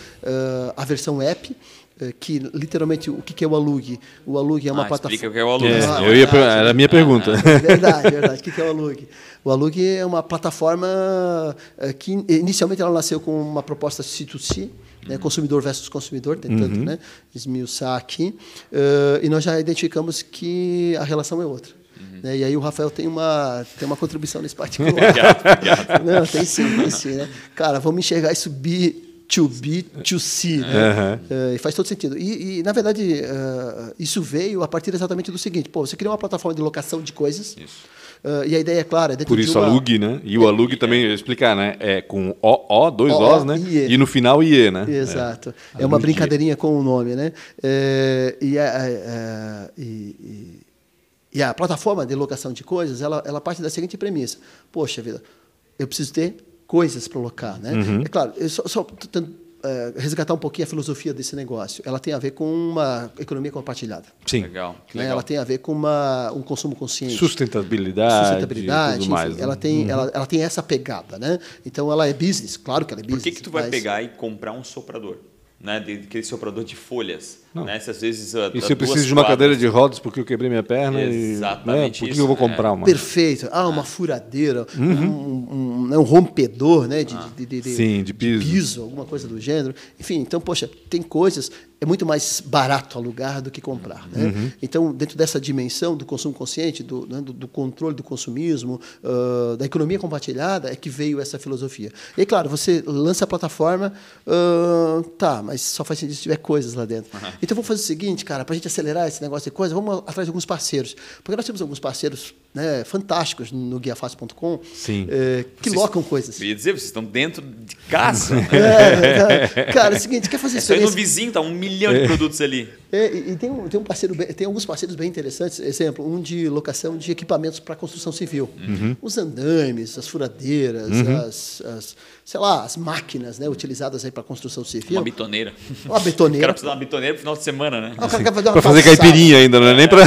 a versão app, eh, que literalmente o que é o alugue? O alugue é uma ah, plataforma. o que é o alugue. É, ah, eu ia. Era a minha pergunta. Ah, é verdade, é verdade. O que é o alugue? O alugue é uma plataforma eh, que inicialmente ela nasceu com uma proposta C2C, né, uhum. consumidor versus consumidor, tentando uhum. né, esmiuçar aqui. Uh, e nós já identificamos que a relação é outra. Uhum. Né, e aí o Rafael tem uma, tem uma contribuição nesse particular. obrigado, obrigado. Não, tem sim, tem sim. Né? Cara, vamos enxergar e subir to be to see. Né? Uhum. E faz todo sentido. E, e na verdade, uh, isso veio a partir exatamente do seguinte: pô, você cria uma plataforma de locação de coisas. Uh, e a ideia é clara. É Por isso uma... alugue, né? E o alugue também, explicar, né? É com O, O, dois o, Os, né? E no final IE, né? Exato. É, é uma brincadeirinha com o nome, né? É, e, a, e, e a plataforma de locação de coisas, ela, ela parte da seguinte premissa. Poxa vida, eu preciso ter coisas para locar, né? Uhum. É claro, eu só, só é, resgatar um pouquinho a filosofia desse negócio. Ela tem a ver com uma economia compartilhada. Sim. Legal. Né? Ela tem a ver com uma, um consumo consciente. Sustentabilidade. Sustentabilidade. Tudo enfim, mais, né? ela, tem, uhum. ela, ela tem essa pegada. Né? Então, ela é business. Claro que ela é business. Por que, que tu vai mas... pegar e comprar um soprador? né, aquele soprador de folhas. Né? Se às vezes a, e se eu preciso de uma quadras... cadeira de rodas porque eu quebrei minha perna Exatamente e, né, por que eu vou comprar é. uma? Perfeito. Ah, uma furadeira, uhum. um, um, um, um, rompedor né, de, ah. de, de, de, Sim, de piso. de piso, alguma coisa do gênero. Enfim, então, poxa, tem coisas é muito mais barato alugar do que comprar. Né? Uhum. Então, dentro dessa dimensão do consumo consciente, do, né, do, do controle do consumismo, uh, da economia compartilhada, é que veio essa filosofia. E, claro, você lança a plataforma, uh, tá, mas só faz sentido se tiver coisas lá dentro. Uhum. Então, vamos fazer o seguinte, cara, para a gente acelerar esse negócio de coisas, vamos atrás de alguns parceiros. Porque nós temos alguns parceiros né, fantásticos no guiafácil.com é, que vocês, locam coisas. Eu ia dizer, vocês estão dentro de casa. é, cara, é o seguinte, quer fazer é só ir no vizinho, tá um milhão de produtos ali. É, e, tem um, tem um parceiro, tem alguns parceiros bem interessantes. Exemplo, um de locação de equipamentos para construção civil. Uhum. Os andames, as furadeiras, uhum. as, as, sei lá, as máquinas né, utilizadas aí para construção civil. Uma bitoneira. Uma bitoneira. O cara precisa de uma bitoneira no final de semana, né? Ah, para fazer caipirinha ainda, não é nem para...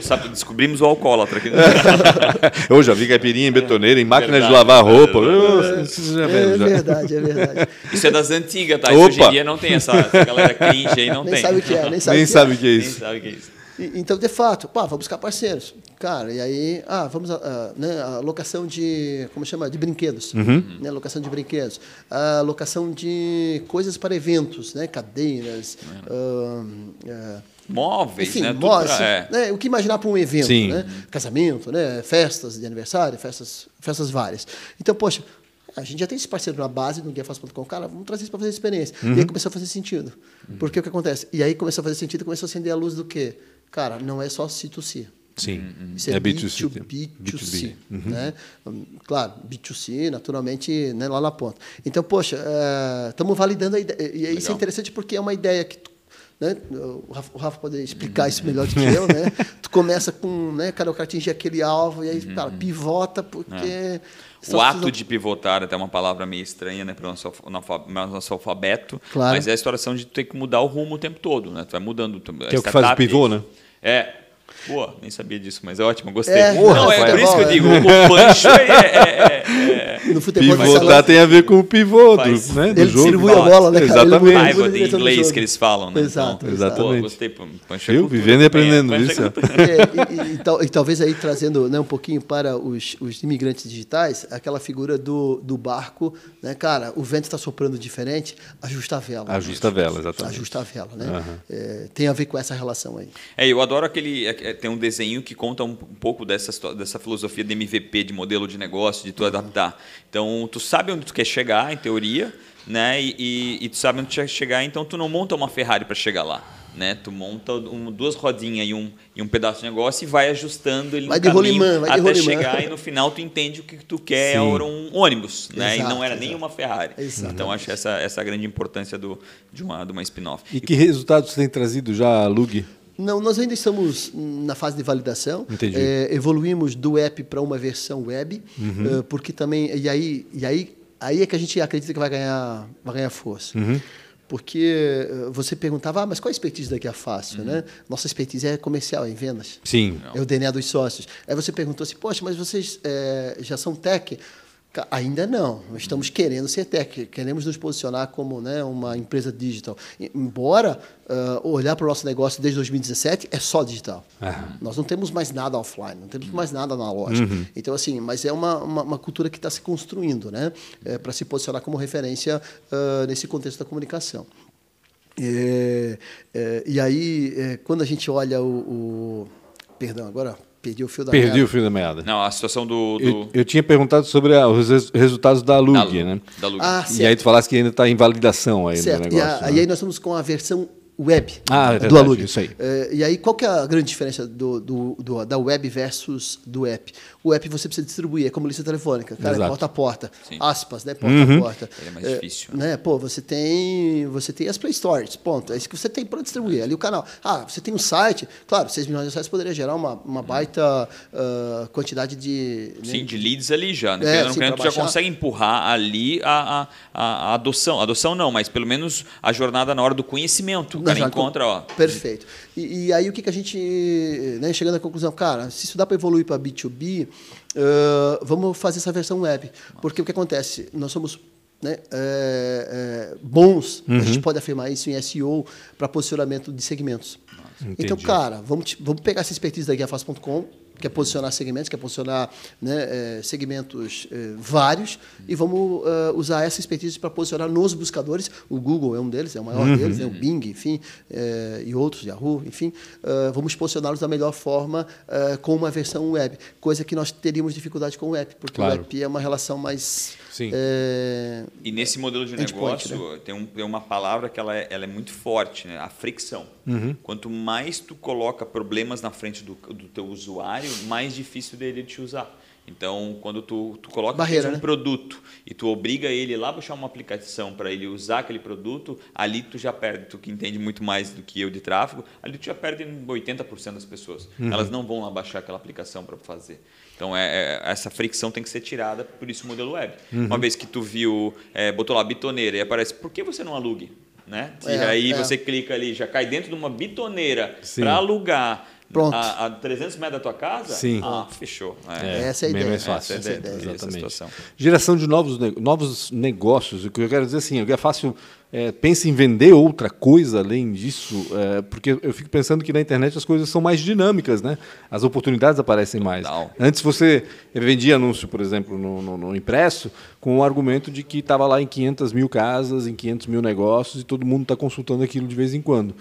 sabe, descobrimos o alcoólatra aqui. Eu já vi caipirinha em betoneira, em máquina verdade, de lavar roupa. É, é, verdade, é verdade. Isso é das antigas, tá? Hoje em dia não tem essa, essa galera cringe aí, não nem tem. Sabe o que é, nem sabe nem o que sabe é. o que é isso. Nem sabe o que é isso. Então, de fato, pá, vamos buscar parceiros. Cara, e aí, ah, vamos a, a, né, a locação de, como chama, de brinquedos, uhum. né, locação de brinquedos, a locação de coisas para eventos, né, cadeiras, uhum. uh, uh, móveis, Enfim, né? Móveis, pra, é. né? O que imaginar para um evento, Sim. né? Casamento, né? Festas de aniversário, festas, festas várias. Então, poxa, a gente já tem esse parceiro na base do guiafácil.com, cara, vamos trazer isso para fazer experiência. Uhum. E aí começou a fazer sentido. Uhum. Porque o que acontece? E aí começou a fazer sentido, começou a acender a luz do quê? Cara, não é só C2C. Sim, Isso é, é B2C. B2B, B2C. Uhum. Né? Claro, B2C, naturalmente, né, lá na ponta. Então, poxa, estamos uh, validando a ideia. E isso é interessante porque é uma ideia que tu né? O Rafa, o Rafa pode explicar isso melhor do que eu, né? Tu começa com, né, cara, eu quero atingir aquele alvo e aí, uhum. cara, pivota porque é. O ato de pivotar até uma palavra meio estranha, né, para o nosso, nosso alfabeto, claro. mas é a situação de ter que mudar o rumo o tempo todo, né? Tu vai mudando. Que é o que faz o pivô, né? É, Boa, nem sabia disso, mas é ótimo, gostei. É, não, é por isso que eu digo, o punch é, é, é, No futebol Pivotar tem a ver com o pivô do, né, do ele jogo. distribui a bola, né? Exatamente. Raiva de inglês que eles falam, né? Exato. Então, exatamente. Boa, gostei. Punch Eu vivendo e aprendendo isso. e, e, e, talvez aí trazendo né, um pouquinho para os, os imigrantes digitais, aquela figura do, do barco, né, cara, o vento está soprando diferente, ajusta a vela. Ajusta a vela, exatamente. Ajusta a vela, né? Uhum. tem a ver com essa relação aí. É, eu adoro aquele, tem um desenho que conta um, um, pouco dessa, dessa filosofia de MVP, de modelo de negócio, de tu uhum. adaptar. Então, tu sabe onde tu quer chegar, em teoria, né? E, e, e tu sabe onde tu quer chegar, então tu não monta uma Ferrari para chegar lá. Né? Tu monta um, duas rodinhas e um, e um pedaço de negócio e vai ajustando ele vai no caminho rolimã, vai até chegar e no final tu entende o que tu quer Sim. era um ônibus, né? Exato, e não era exato. nem uma Ferrari. Exato. Então acho essa essa a grande importância do, de uma de uma spin-off. E que resultados você tem trazido já, Lug? Não, nós ainda estamos na fase de validação. Entendi. É, evoluímos do app para uma versão web, uhum. uh, porque também e aí e aí aí é que a gente acredita que vai ganhar vai ganhar força. Uhum. Porque você perguntava, ah, mas qual a expertise daqui a fácil, uhum. né? Nossa expertise é comercial, é em vendas. Sim. É o DNA dos sócios. Aí você perguntou assim, poxa, mas vocês é, já são tech? Ainda não. Estamos querendo ser tech, queremos nos posicionar como né, uma empresa digital. Embora uh, olhar para o nosso negócio desde 2017 é só digital. Uhum. Nós não temos mais nada offline, não temos mais nada na loja. Uhum. Então, assim, mas é uma, uma, uma cultura que está se construindo né, é, para se posicionar como referência uh, nesse contexto da comunicação. É, é, e aí, é, quando a gente olha o, o. Perdão, agora Perdi o fio da Perdi meada. o fio da meada. Não, a situação do. do Eu, eu tinha perguntado sobre a- os res- resultados da Lug, né? Da Lug. Ah, E aí tu falaste que ainda está em validação aí Certo. no E, negócio. a- né? e aí nós estamos com a versão web Ah, é do verdade, Alug. isso aí. Eh, e aí, qual que é a grande diferença do, do- do- da web versus do app? O app você precisa distribuir, é como lista telefônica, cara, Exato. é porta a porta, Sim. aspas, né, porta a porta. Ele é mais Eh, difícil, Né? Pô, você tem, você tem as Play Stores, ponto. É isso que você tem para distribuir, ali o canal. Ah, você tem um site, claro, 6 milhões de acessos poderia gerar uma, uma baita ah, quantidade de... né, Sim, de leads ali já. Né? É, Dependendo do sim, cliente, já consegue empurrar ali a, a, a, a adoção. Adoção não, mas pelo menos a jornada na hora do conhecimento. O cara Exato. encontra, ó. Perfeito. E, e aí o que, que a gente, né, chegando à conclusão, cara, se isso dá para evoluir para B2B, ãh, vamos fazer essa versão web. Porque o que acontece? Nós somos né, é, é, bons, a gente pode afirmar isso em SEO para posicionamento de segmentos. Então, Entendi. cara, vamos, te- vamos pegar essa expertise da guiafaz.com, que é posicionar segmentos, que é posicionar né, é, segmentos é, vários, e vamos é, usar essa expertise para posicionar nos buscadores. O Google é um deles, é o maior deles, né, o Bing, enfim, é, e outros, Yahoo, enfim. é, vamos posicioná-los da melhor forma é, com uma versão web, coisa que nós teríamos dificuldade com o app, porque Claro. o app é uma relação mais. Sim. é, E nesse modelo de Endpoint, negócio tem, um- tem uma palavra que ela é, ela é muito forte, né? a fricção. Quanto mais tu coloca problemas na frente do, do teu usuário, mais difícil dele te usar. Então, quando tu, tu coloca Barreira, um né? produto e tu obriga ele lá a baixar uma aplicação para ele usar aquele produto, ali tu já perde, tu que entende muito mais do que eu de tráfego, ali tu já perde 80% das pessoas. Elas não vão lá baixar aquela aplicação para fazer. Então, é, é- essa fricção tem que ser tirada, por isso o modelo web. Uma vez que tu viu, é, botou lá bitoneira e aparece, por que você não alugue? Né? E É, aí é. você clica ali, já cai dentro de uma bitoneira para alugar Pronto. A, a 300 metros da tua casa, Sim. ah, fechou. Essa é a bem ideia. mais fácil. Essa é a ideia, é Exatamente. situação. Geração de novos, novos negócios. O que eu quero dizer assim, o que é fácil é, pensa em vender outra coisa além disso, é, porque eu fico pensando que na internet as coisas são mais dinâmicas, né? As oportunidades aparecem mais. Total. Antes você vendia anúncio, por exemplo, no, no- no impresso, com o argumento de que estava lá em 500 mil casas, em 500 mil negócios e todo mundo está consultando aquilo de vez em quando.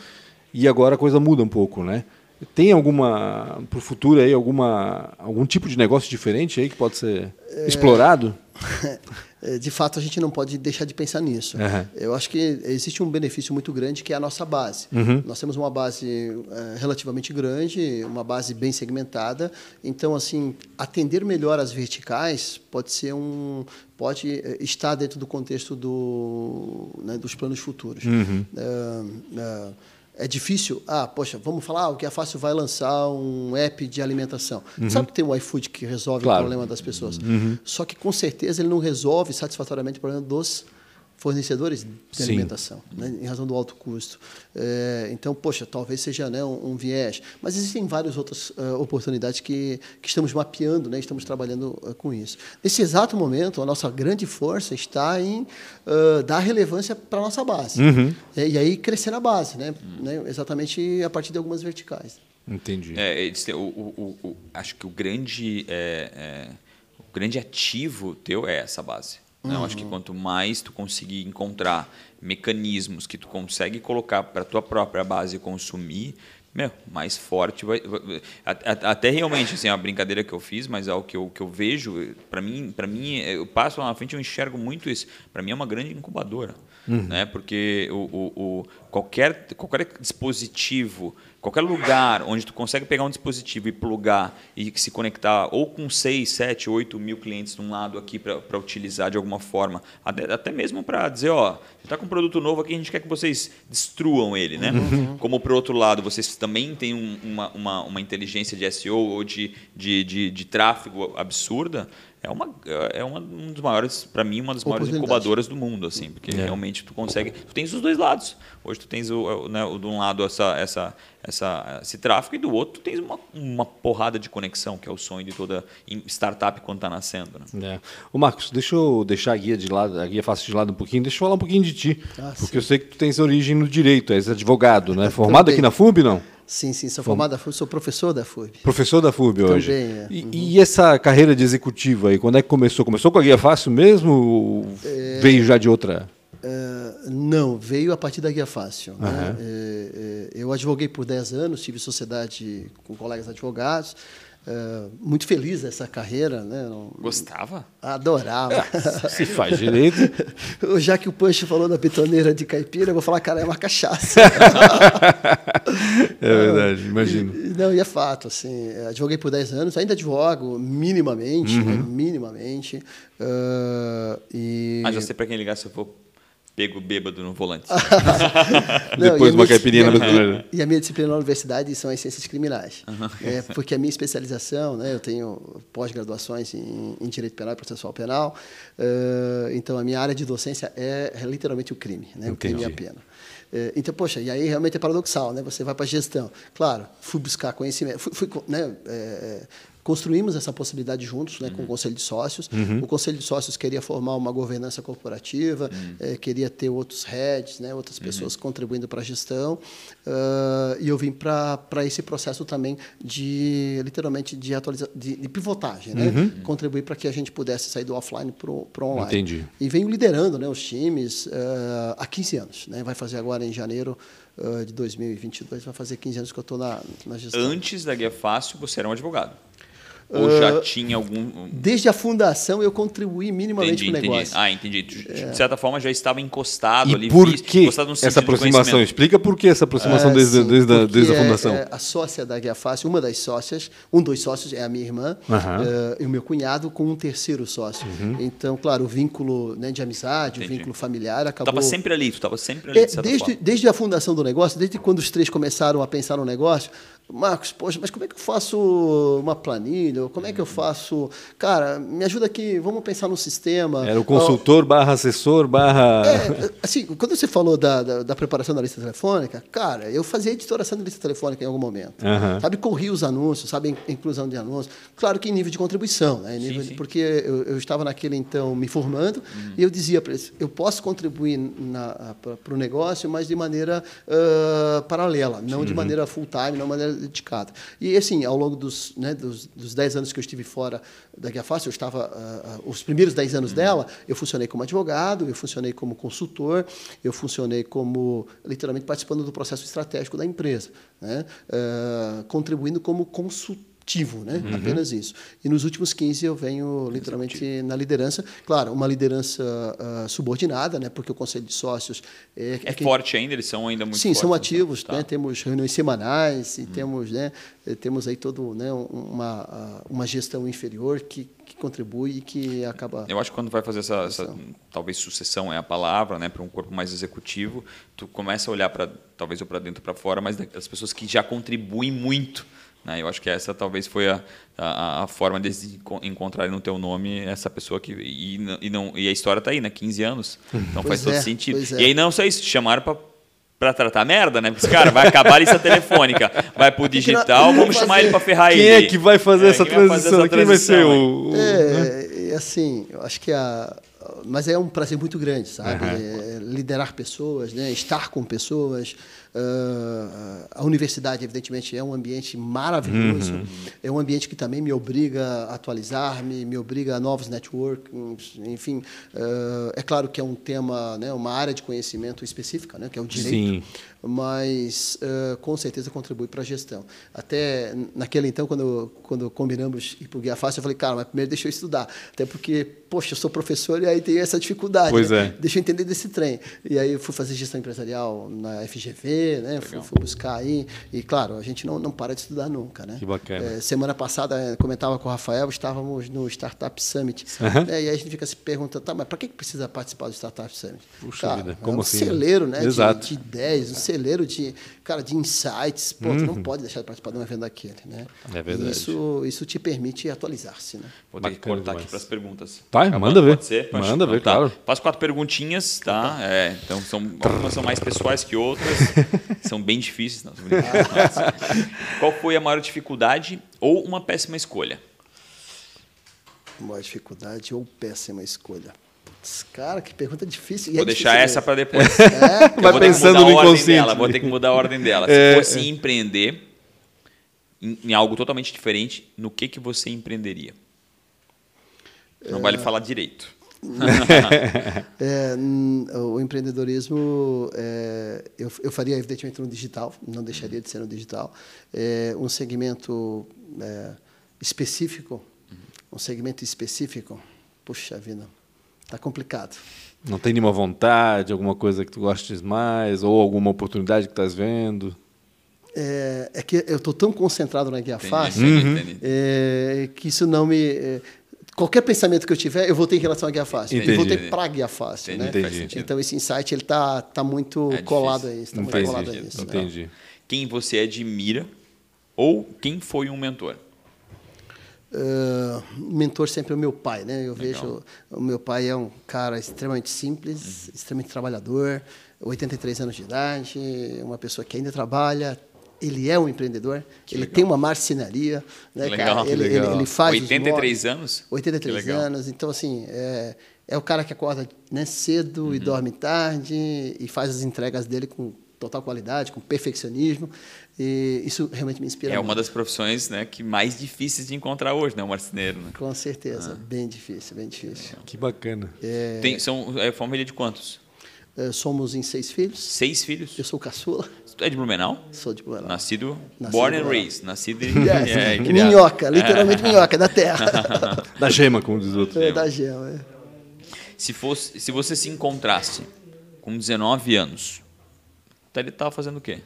E agora a coisa muda um pouco, né? Tem alguma, para o futuro aí, alguma, algum tipo de negócio diferente aí que pode ser explorado? É, De fato, a gente não pode deixar de pensar nisso. Aham. Eu acho que existe um benefício muito grande que é a nossa base. Nós temos uma base eh, relativamente grande, uma base bem segmentada. Então, assim, atender melhor as verticais pode ser um pode eh, estar dentro do contexto do, né, dos planos futuros. Eh, é difícil. Ah, poxa, vamos falar, o que é fácil vai lançar um app de alimentação. Sabe que tem o iFood que resolve Claro. o problema das pessoas. Só que com certeza ele não resolve satisfatoriamente o problema dos fornecedores de Sim. alimentação, né, em razão do alto custo. É, então, poxa, talvez seja né, um, um viés. Mas existem várias outras ah, oportunidades que, que estamos mapeando, né, estamos trabalhando ah, com isso. Nesse exato momento, a nossa grande força está em ah, dar relevância para a nossa base. É, e aí crescer na base, né, né, exatamente a partir de algumas verticais. Entendi. É, o, o- o- o- acho que o grande, é, é, o grande ativo teu é essa base. Né? Eu acho que quanto mais tu conseguir encontrar mecanismos que tu consegue colocar para tua própria base consumir, meu, mais forte vai, vai- até realmente assim a brincadeira que eu fiz, mas é o que eu, que eu vejo para mim, para mim eu passo lá na frente eu enxergo muito isso. Para mim é uma grande incubadora, né? Porque o, o- o- qualquer qualquer dispositivo qualquer lugar onde tu consegue pegar um dispositivo e plugar e se conectar ou com 6, 7, 8 mil clientes de um lado aqui para utilizar de alguma forma, até, até mesmo para dizer, ó, você está com um produto novo aqui, a gente quer que vocês destruam ele, né? Como para outro lado, vocês também têm um- uma, uma, uma inteligência de SEO ou de, de, de, de tráfego absurda, é uma, é uma um dos maiores, para mim, uma das maiores incubadoras do mundo, assim, porque É. realmente tu consegue, tu tens os dois lados. Hoje tu tens o, o, né, o de um lado essa, essa, essa, esse tráfego e do outro tu tens uma, uma porrada de conexão, que é o sonho de toda startup quando está nascendo. Né? É. Ô Marcos, deixa eu deixar a guia de lado, a guia fácil de lado um pouquinho, deixa eu falar um pouquinho de ti. Ah, porque eu sei que tu tens origem no direito, és advogado, né? Formado aqui na FUB, não? Sim, sim, sou formado da FURB, sou professor da FURB. Professor da FUB hoje. Também, é. E, e essa carreira de executivo aí, quando é que começou? Começou com a guia fácil mesmo? Ou É. veio já de outra? Eh, não, veio a partir da Guia Fácil. né? Aham. Eh, eh, eu advoguei por 10 anos, tive sociedade com colegas advogados. É, muito feliz essa carreira, né? Gostava? Adorava. Se faz direito. Já que o Pancho falou da bitoneira de caipira, eu vou falar, cara, é uma cachaça. é verdade, imagino. Não, e é fato, assim, advoguei por 10 anos, ainda advogo minimamente, uhum. né, minimamente. Uh, e... Ah, já sei para quem ligar se eu for pego bêbado no volante. Não, Depois uma caipirinha na bitoneira. E a minha disciplina na universidade são as ciências criminais. Uhum. É, porque a minha especialização, né, eu tenho pós-graduações em, em, Direito Penal e Processual Penal, uh, então a minha área de docência é, é literalmente o crime, né, o crime e a pena. É, então, poxa, e aí realmente é paradoxal, né? Você vai para a gestão. Claro, fui buscar conhecimento, fui, fui né, é, construímos essa possibilidade juntos né, uhum. com o uhum. Conselho de Sócios. Uhum. O Conselho de Sócios queria formar uma governança corporativa, uhum. é, queria ter outros heads, né, outras pessoas uhum. contribuindo para a gestão. Uh, e eu vim para esse processo também de, literalmente, de, atualiza de, de pivotagem, né? Uhum. contribuir para que a gente pudesse sair do offline para o online. Entendi. E venho liderando né, os times uh, há 15 anos. Né? Vai fazer agora em janeiro uh, de 2022, vai fazer 15 anos que eu estou na, na gestão. Antes da Guia Fácil, você era um advogado? Ou já uh, tinha algum. Desde a fundação eu contribuí minimamente para o negócio. Ah, entendi. De, é. certa forma já estava encostado e ali. Por que essa aproximação? Explica por que essa aproximação é, desde, sim, desde, a, desde a fundação. É, é, a sócia da Guia Fácil, uma das sócias, um dos sócios é a minha irmã uh, e o meu cunhado com um terceiro sócio. Uhum. Então, claro, o vínculo né, de amizade, entendi. o vínculo familiar acabou. Estava sempre ali, tu estava sempre ali. De é, desde, desde a fundação do negócio, desde quando os três começaram a pensar no negócio, Marcos, poxa, mas como é que eu faço uma planilha? Como é que eu faço. Cara, me ajuda aqui, vamos pensar no sistema. Era o consultor barra assessor barra. É, assim, quando você falou da, da, da, preparação da lista telefônica, cara, eu fazia editoração da lista telefônica em algum momento. Uhum. Sabe, corria os anúncios, sabe, inclusão de anúncios. Claro que em nível de contribuição, né? Nível sim, sim. porque eu, eu, estava naquele então me formando uhum. e eu dizia para eles: eu posso contribuir para o negócio, mas de maneira uh, paralela, não uhum. de maneira full-time, não de maneira dedicada. E, assim, ao longo dos, né, dos, dos 10 anos que eu estive fora da Guia Fácil, eu estava, uh, os primeiros 10 anos uhum. dela, eu funcionei como advogado, eu funcionei como consultor, eu funcionei como, literalmente, participando do processo estratégico da empresa, né, uh, contribuindo como consultor ativo, né? Uhum. Apenas isso. E nos últimos 15 eu venho literalmente Executivo. na liderança. Claro, uma liderança uh, subordinada, né? Porque o conselho de sócios é, é, é forte ainda. Eles são ainda muito sim, fortes, são ativos. Então. Né? Temos reuniões semanais e uhum. temos, né? Eh, temos aí todo, né? Uma ah, uma gestão inferior que, que contribui e que acaba. Eu acho que quando vai fazer essa, essa talvez sucessão é a palavra, né? Para um corpo mais executivo, tu começa a olhar para talvez ou para dentro para fora, mas as pessoas que já contribuem muito né? Eu acho que essa talvez foi a, a, a forma de encontrar no teu nome essa pessoa que. E, e, não, e a história está aí, né? 15 anos. Então pois faz todo é, sentido. É. E aí não só isso, chamaram para para tratar merda, né? Porque, cara, vai acabar a lista telefônica, vai pro digital, vamos chamar ele para ferrar quem ele. Quem é que vai fazer, é, essa, transição? Vai fazer essa Quem vai ser o. o é, né? assim, eu acho que a. Mas é um prazer muito grande, sabe? Uhum. É, liderar pessoas, né? estar com pessoas, Uh, a universidade, evidentemente, é um ambiente maravilhoso. Uhum. É um ambiente que também me obriga a atualizar-me, me obriga a novos networks, enfim. Uh, é claro que é um tema, né, uma área de conhecimento específica, né, que é o direito. Sim mas uh, com certeza contribui para a gestão. Até naquele então, quando, quando combinamos ir para o Guia Fácil, eu falei, cara, mas primeiro deixa eu estudar. Até porque, poxa, eu sou professor e aí tem essa dificuldade. Pois né? é. Deixa eu entender desse trem. E aí eu fui fazer gestão empresarial na FGV, né? Fui, fui, buscar aí. E, claro, a gente não, não para de estudar nunca. Né? Que bacana. É, semana passada, eh, comentava com o Rafael, estávamos no Startup Summit. Uhum. Né? E aí a gente fica se perguntando, tá, mas para que precisa participar do Startup Summit? Puxa cara, vida, como é um assim? celeiro né? Exato. De, de ideias, um celeiro de, cara, de insights. Pô, uhum. tu não pode deixar de participar de um evento daquele, né? É verdade. isso, isso te permite atualizar-se, né? Vou ter que cortar demais. aqui para as perguntas. Tá, manda ver. Pode ser? Manda então, ver, tá. claro. Faço quatro perguntinhas, tá? É, então, são, algumas são mais pessoais que outras. são bem difíceis. Não, Qual foi a maior dificuldade ou uma péssima escolha? Maior dificuldade ou péssima escolha? Cara, que pergunta difícil. Vou é deixar difícil essa para depois. É? Vai pensando no inconsciente. Dela, vou ter que mudar a ordem dela. É, Se fosse é. empreender em, em, algo totalmente diferente, no que, que você empreenderia? Não vale é. falar direito. é, o empreendedorismo é, eu, eu, faria evidentemente no digital, não deixaria de ser no digital. É, um segmento específico, um segmento específico, puxa vida, tá complicado. Não tem nenhuma vontade, alguma coisa que tu gostes mais, ou alguma oportunidade que estás vendo? É, é que eu estou tão concentrado na guia fácil entendi. é, que isso não me. Qualquer pensamento que eu tiver, eu vou ter em relação à guia fácil. Entendi. Eu vou ter para a guia fácil. Entendi, Né? Entendi. Então esse insight ele tá, tá muito É colado a isso. Tá muito colado a isso. né? Entendi. Quem você admira ou quem foi um mentor? Uh, mentor sempre é o meu pai, né? Eu vejo o meu pai é um cara extremamente simples, extremamente trabalhador, 83 anos de idade, uma pessoa que ainda trabalha. Ele é um empreendedor, ele legal. tem uma marcenaria, né, Que legal, cara? que Ele, legal. ele, ele faz os 83 móveis. anos? 83 Que legal. anos, então assim, é, é o cara que acorda né, cedo Uhum. e dorme tarde e faz as entregas dele com total qualidade, com perfeccionismo. E isso realmente me inspira É muito. uma das profissões né, que mais difíceis de encontrar hoje, né? O marceneiro. Né? Com certeza, Ah. bem difícil, bem difícil. Que bacana. Tem, são, é família de quantos? Eh, somos em seis filhos. Seis filhos? Eu sou caçula, Tu é de Blumenau? sou de Blumenau. Nascido, Nascido born and raised. Nascido em... Yes, é, minhoca, literalmente minhoca, da terra. Da gema, como diz o outro. é, da gema. é. Se, fosse, se você se encontrasse com 19 anos, tá- ele estava fazendo o quê?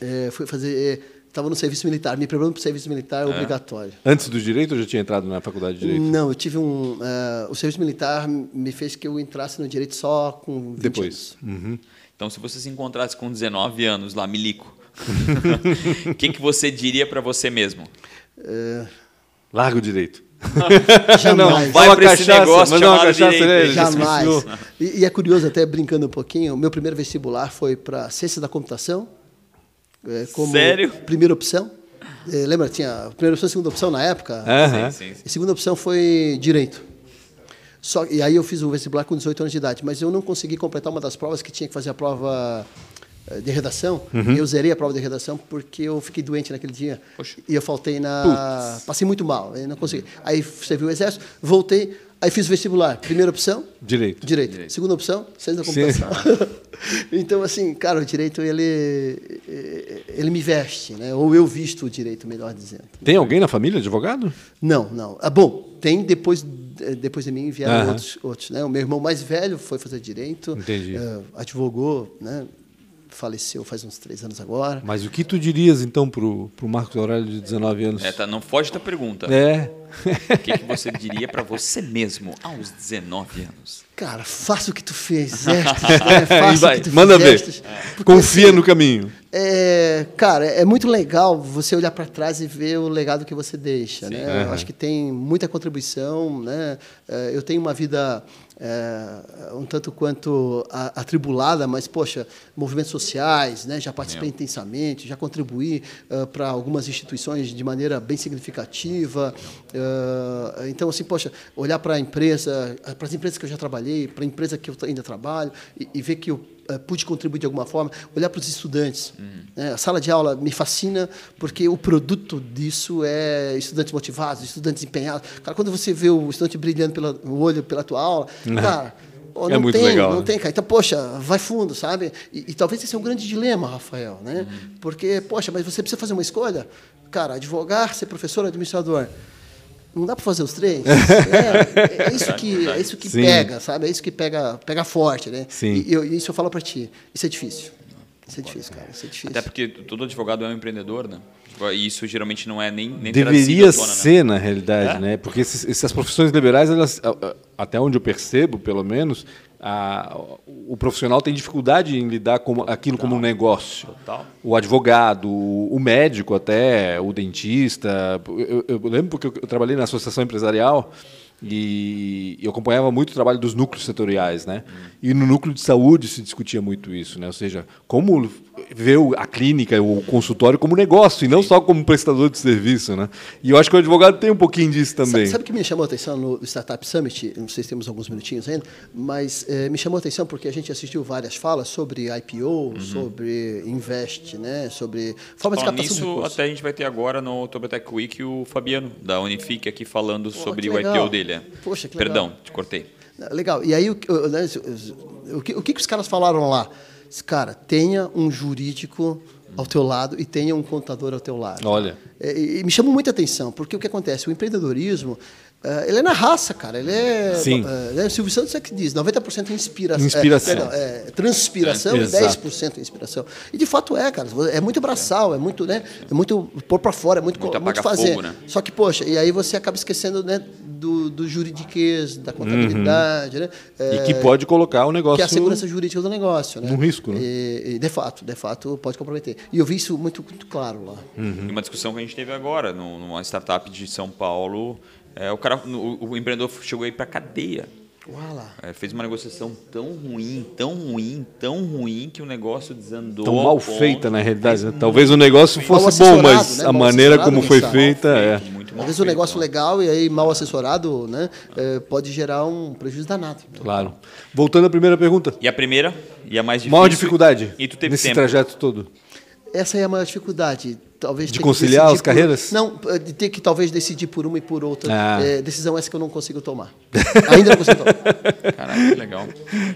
É, fui fazer. Estava no serviço militar, me preparando para o serviço militar obrigatório. Antes do direito ou já tinha entrado na faculdade de direito? Não, eu tive um. eh, o serviço militar me fez que eu entrasse no direito só com 20 Depois. anos. Uhum. Então, se você se encontrasse com 19 anos lá, milico, o que, que você diria para você mesmo? Eh, Larga o direito. jamais. vai Dá uma pra esse negócio mas chamado cachaça, direito. né? Já se Jamais. E, e é curioso, até brincando um pouquinho, o meu primeiro vestibular foi para Ciência da Computação. É, como Sério? Primeira opção. É, lembra, tinha a primeira opção e a segunda opção na época? Aham. Sim, sim, sim. A segunda opção foi Direito. Só, e aí eu fiz o vestibular com 18 anos de idade, mas eu não consegui completar uma das provas que tinha que fazer a prova eh, de redação. Uhum. Eu zerei a prova de redação porque eu fiquei doente naquele dia. Poxa. E eu faltei na. Passei muito mal, eu não consegui. Aí servi o exército, voltei, aí fiz o vestibular. Primeira opção, Direito. direito. Segunda opção, ciência da Sim. computação. então, assim, cara, o direito, ele, ele me veste, né? Ou eu visto o direito, melhor dizendo. Tem alguém na família advogado? Não, não. Ah, bom, tem depois, eh, depois de mim vieram outros, outros. Né? O meu irmão mais velho foi fazer direito, Entendi. eh, advogou, né? Faleceu faz uns três anos agora. Mas o que tu dirias então pro, pro Marcos Aurélio de 19 anos? É, tá, não foge da pergunta. É. O que, que você diria para você mesmo aos 19 anos? Cara, faça o que tu fizeste, né? faça Vai, o que tu manda ver. fizeste. Confia assim, no caminho. É, cara, é muito legal você olhar para trás e ver o legado que você deixa. Né? Eu Aham. acho que tem muita contribuição. Né? É, Eu tenho uma vida é, um tanto quanto atribulada, mas, poxa, movimentos sociais, né? já participei É. intensamente, já contribuí para algumas instituições de maneira bem significativa. É, então, assim, poxa, olhar para a empresa, para as empresas que eu já trabalhei, para a empresa que eu ainda trabalho, e, e ver que eu eh, pude contribuir de alguma forma, olhar para os estudantes. né? A sala de aula me fascina porque o produto disso é estudantes motivados, estudantes empenhados. Cara, quando você vê o estudante brilhando pela, o olho pela tua aula, cara, pô, É não muito tem, legal, não né? tem, cara. Então, poxa, vai fundo, sabe? E, e talvez esse é um grande dilema, Rafael, né? Porque, poxa, mas você precisa fazer uma escolha. Cara, advogar, ser professor, administrador. Não dá para fazer os três. É, é isso que, é isso que Sim. pega, sabe? É isso que pega, pega forte, né? Sim. E eu, isso eu falo para ti. Isso é difícil. Isso é difícil, cara. Isso é difícil. Até porque todo advogado é um empreendedor, né? E isso geralmente não é nem, nem Deveria tona, né? ser, na realidade, É? né? Porque esses- essas profissões liberais, elas, até onde eu percebo, pelo menos, a- o profissional tem dificuldade em lidar com aquilo como um negócio. Total. O advogado, o médico até, o dentista. Eu, eu- lembro porque eu trabalhei na associação empresarial e eu acompanhava muito o trabalho dos núcleos setoriais, né? E no núcleo de saúde se discutia muito isso, né? Ou seja, como ver a clínica, o consultório como negócio e não só como prestador de serviço, né? E eu acho que o advogado tem um pouquinho disso também. Sabe, sabe o que me chamou a atenção no Startup Summit? Não sei se temos alguns minutinhos ainda, mas eh, me chamou a atenção porque a gente assistiu várias falas sobre IPO, sobre Invest, né? sobre formas de captação de nisso, recursos. até a gente vai ter agora no Oktober Tech Week o Fabiano, da Unifique, aqui falando sobre que o. IPO dele. É. Poxa, que Perdão, legal. te cortei. Legal. E aí, o, que- o, né, o, que, o que os caras falaram lá? Cara, tenha um jurídico ao teu lado e tenha um contador ao teu lado. Olha. É, e, e me chamou muita atenção, porque o que acontece? O empreendedorismo, uh, ele é na raça, cara. Ele é. Sim. Uh, né? Silvio Santos é que diz: 90% inspiração. Inspiração. É, perdão, é, transpiração É, e exato. 10% inspiração. E de fato é, cara. É muito braçal, é muito, né? É muito pôr pra fora, é muito, Muito muito fazer. fogo, né? Só que, poxa, e aí você acaba esquecendo, né? Do, do juridiquês, da contabilidade, né? E É, que pode colocar o negócio. que é a segurança jurídica do negócio, né? Um risco, né? E, e, de fato, de fato, pode comprometer. E eu vi isso muito, muito claro lá. E uma discussão que a gente teve agora, numa startup de São Paulo, é, o cara, o, o empreendedor chegou aí para cadeia. Uala. É, fez uma negociação tão ruim, tão ruim, tão ruim que o negócio desandou. Tão mal feita, na realidade. né? Talvez o negócio fosse bom, mas né? a maneira como quem foi feita é. Às vezes o feito, negócio né? legal e aí mal assessorado, né? é, pode gerar um prejuízo danado. Claro. Voltando à primeira pergunta. E a primeira, e a mais difícil. Maior dificuldade E tu teve nesse tempo. trajeto todo. Essa é a maior dificuldade. Talvez De conciliar as por- carreiras? Não, é, de ter que talvez decidir por uma e por outra. Ah. É, decisão essa que eu não consigo tomar. Ainda não consigo tomar. Caralho, que legal.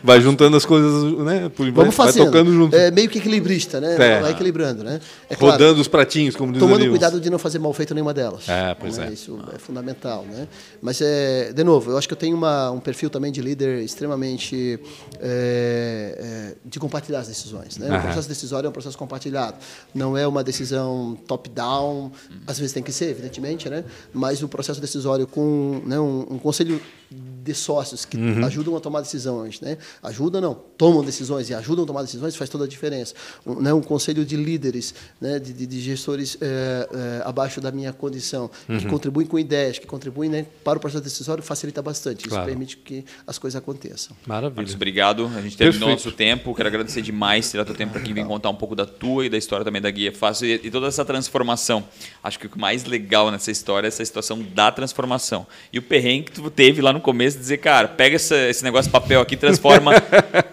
Vai juntando as coisas, né? Por- Vamos vai fazendo. tocando junto. É meio que equilibrista, né? É. Vai equilibrando, né? É claro, Rodando os pratinhos, como diz tomando cuidado de não fazer mal feito nenhuma delas. É, pois né? é. Isso é fundamental, né? Mas é, de novo, eu acho que eu tenho uma, um perfil também de líder extremamente é, é, de compartilhar as decisões, né? O processo decisório é um processo compartilhado, não é uma decisão top-down. Às vezes tem que ser, evidentemente, né? Mas o processo decisório com né, um, um conselho de sócios que Uhum. ajudam a tomar decisões, né? Ajudam não, tomam decisões e ajudam a tomar decisões faz toda a diferença. Um, né, um conselho de líderes, né, de, de- de gestores é, é, abaixo da minha condição, Uhum. que contribuem com ideias, que contribuem né, para o processo decisório, facilita bastante. Isso Claro. permite que as coisas aconteçam. Maravilha. Marcos, obrigado. A gente terminou Perfeito. nosso tempo. Quero agradecer demais tirar teu tempo para aqui vir contar um pouco da tua e da história também da Guia Fácil e, e toda essa transformação. Acho que o mais legal nessa história é essa situação da transformação. E o perrengue que tu teve lá no começo, dizer, cara, pega essa- esse negócio de papel aqui e transforma,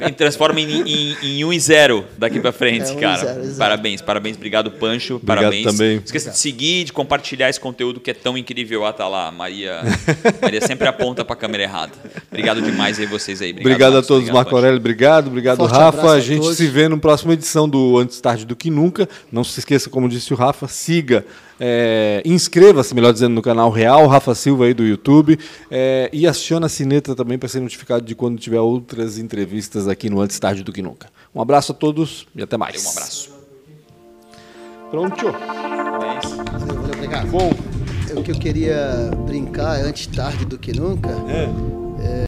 e transforma em, em, em um e zero daqui para frente, É, um cara. zero. Parabéns, parabéns. Obrigado, Pancho. Obrigado parabéns. também. Não esqueça de seguir, de compartilhar esse conteúdo que é tão incrível. Ah, tá lá. Maria, Maria sempre aponta para a câmera errada. Obrigado demais aí vocês aí. Obrigado, a Marcos. todos, Obrigado, Marco. Aurélio. Obrigado, obrigado, Forte Rafa. A a gente todos. se vê na próxima edição do Antes Tarde do Que Nunca. Não se esqueça, como disse o Rafa, siga, é, inscreva-se, melhor dizendo, no canal Real, Rafa Silva aí do YouTube. é, e aciona a sineta também para ser notificado de quando tiver outras entrevistas aqui no Antes Tarde do Que Nunca. Um abraço a todos e até mais. Um abraço. Pronto. Valeu, valeu, obrigado. Bom. O que eu queria brincar é antes tarde do que nunca. É.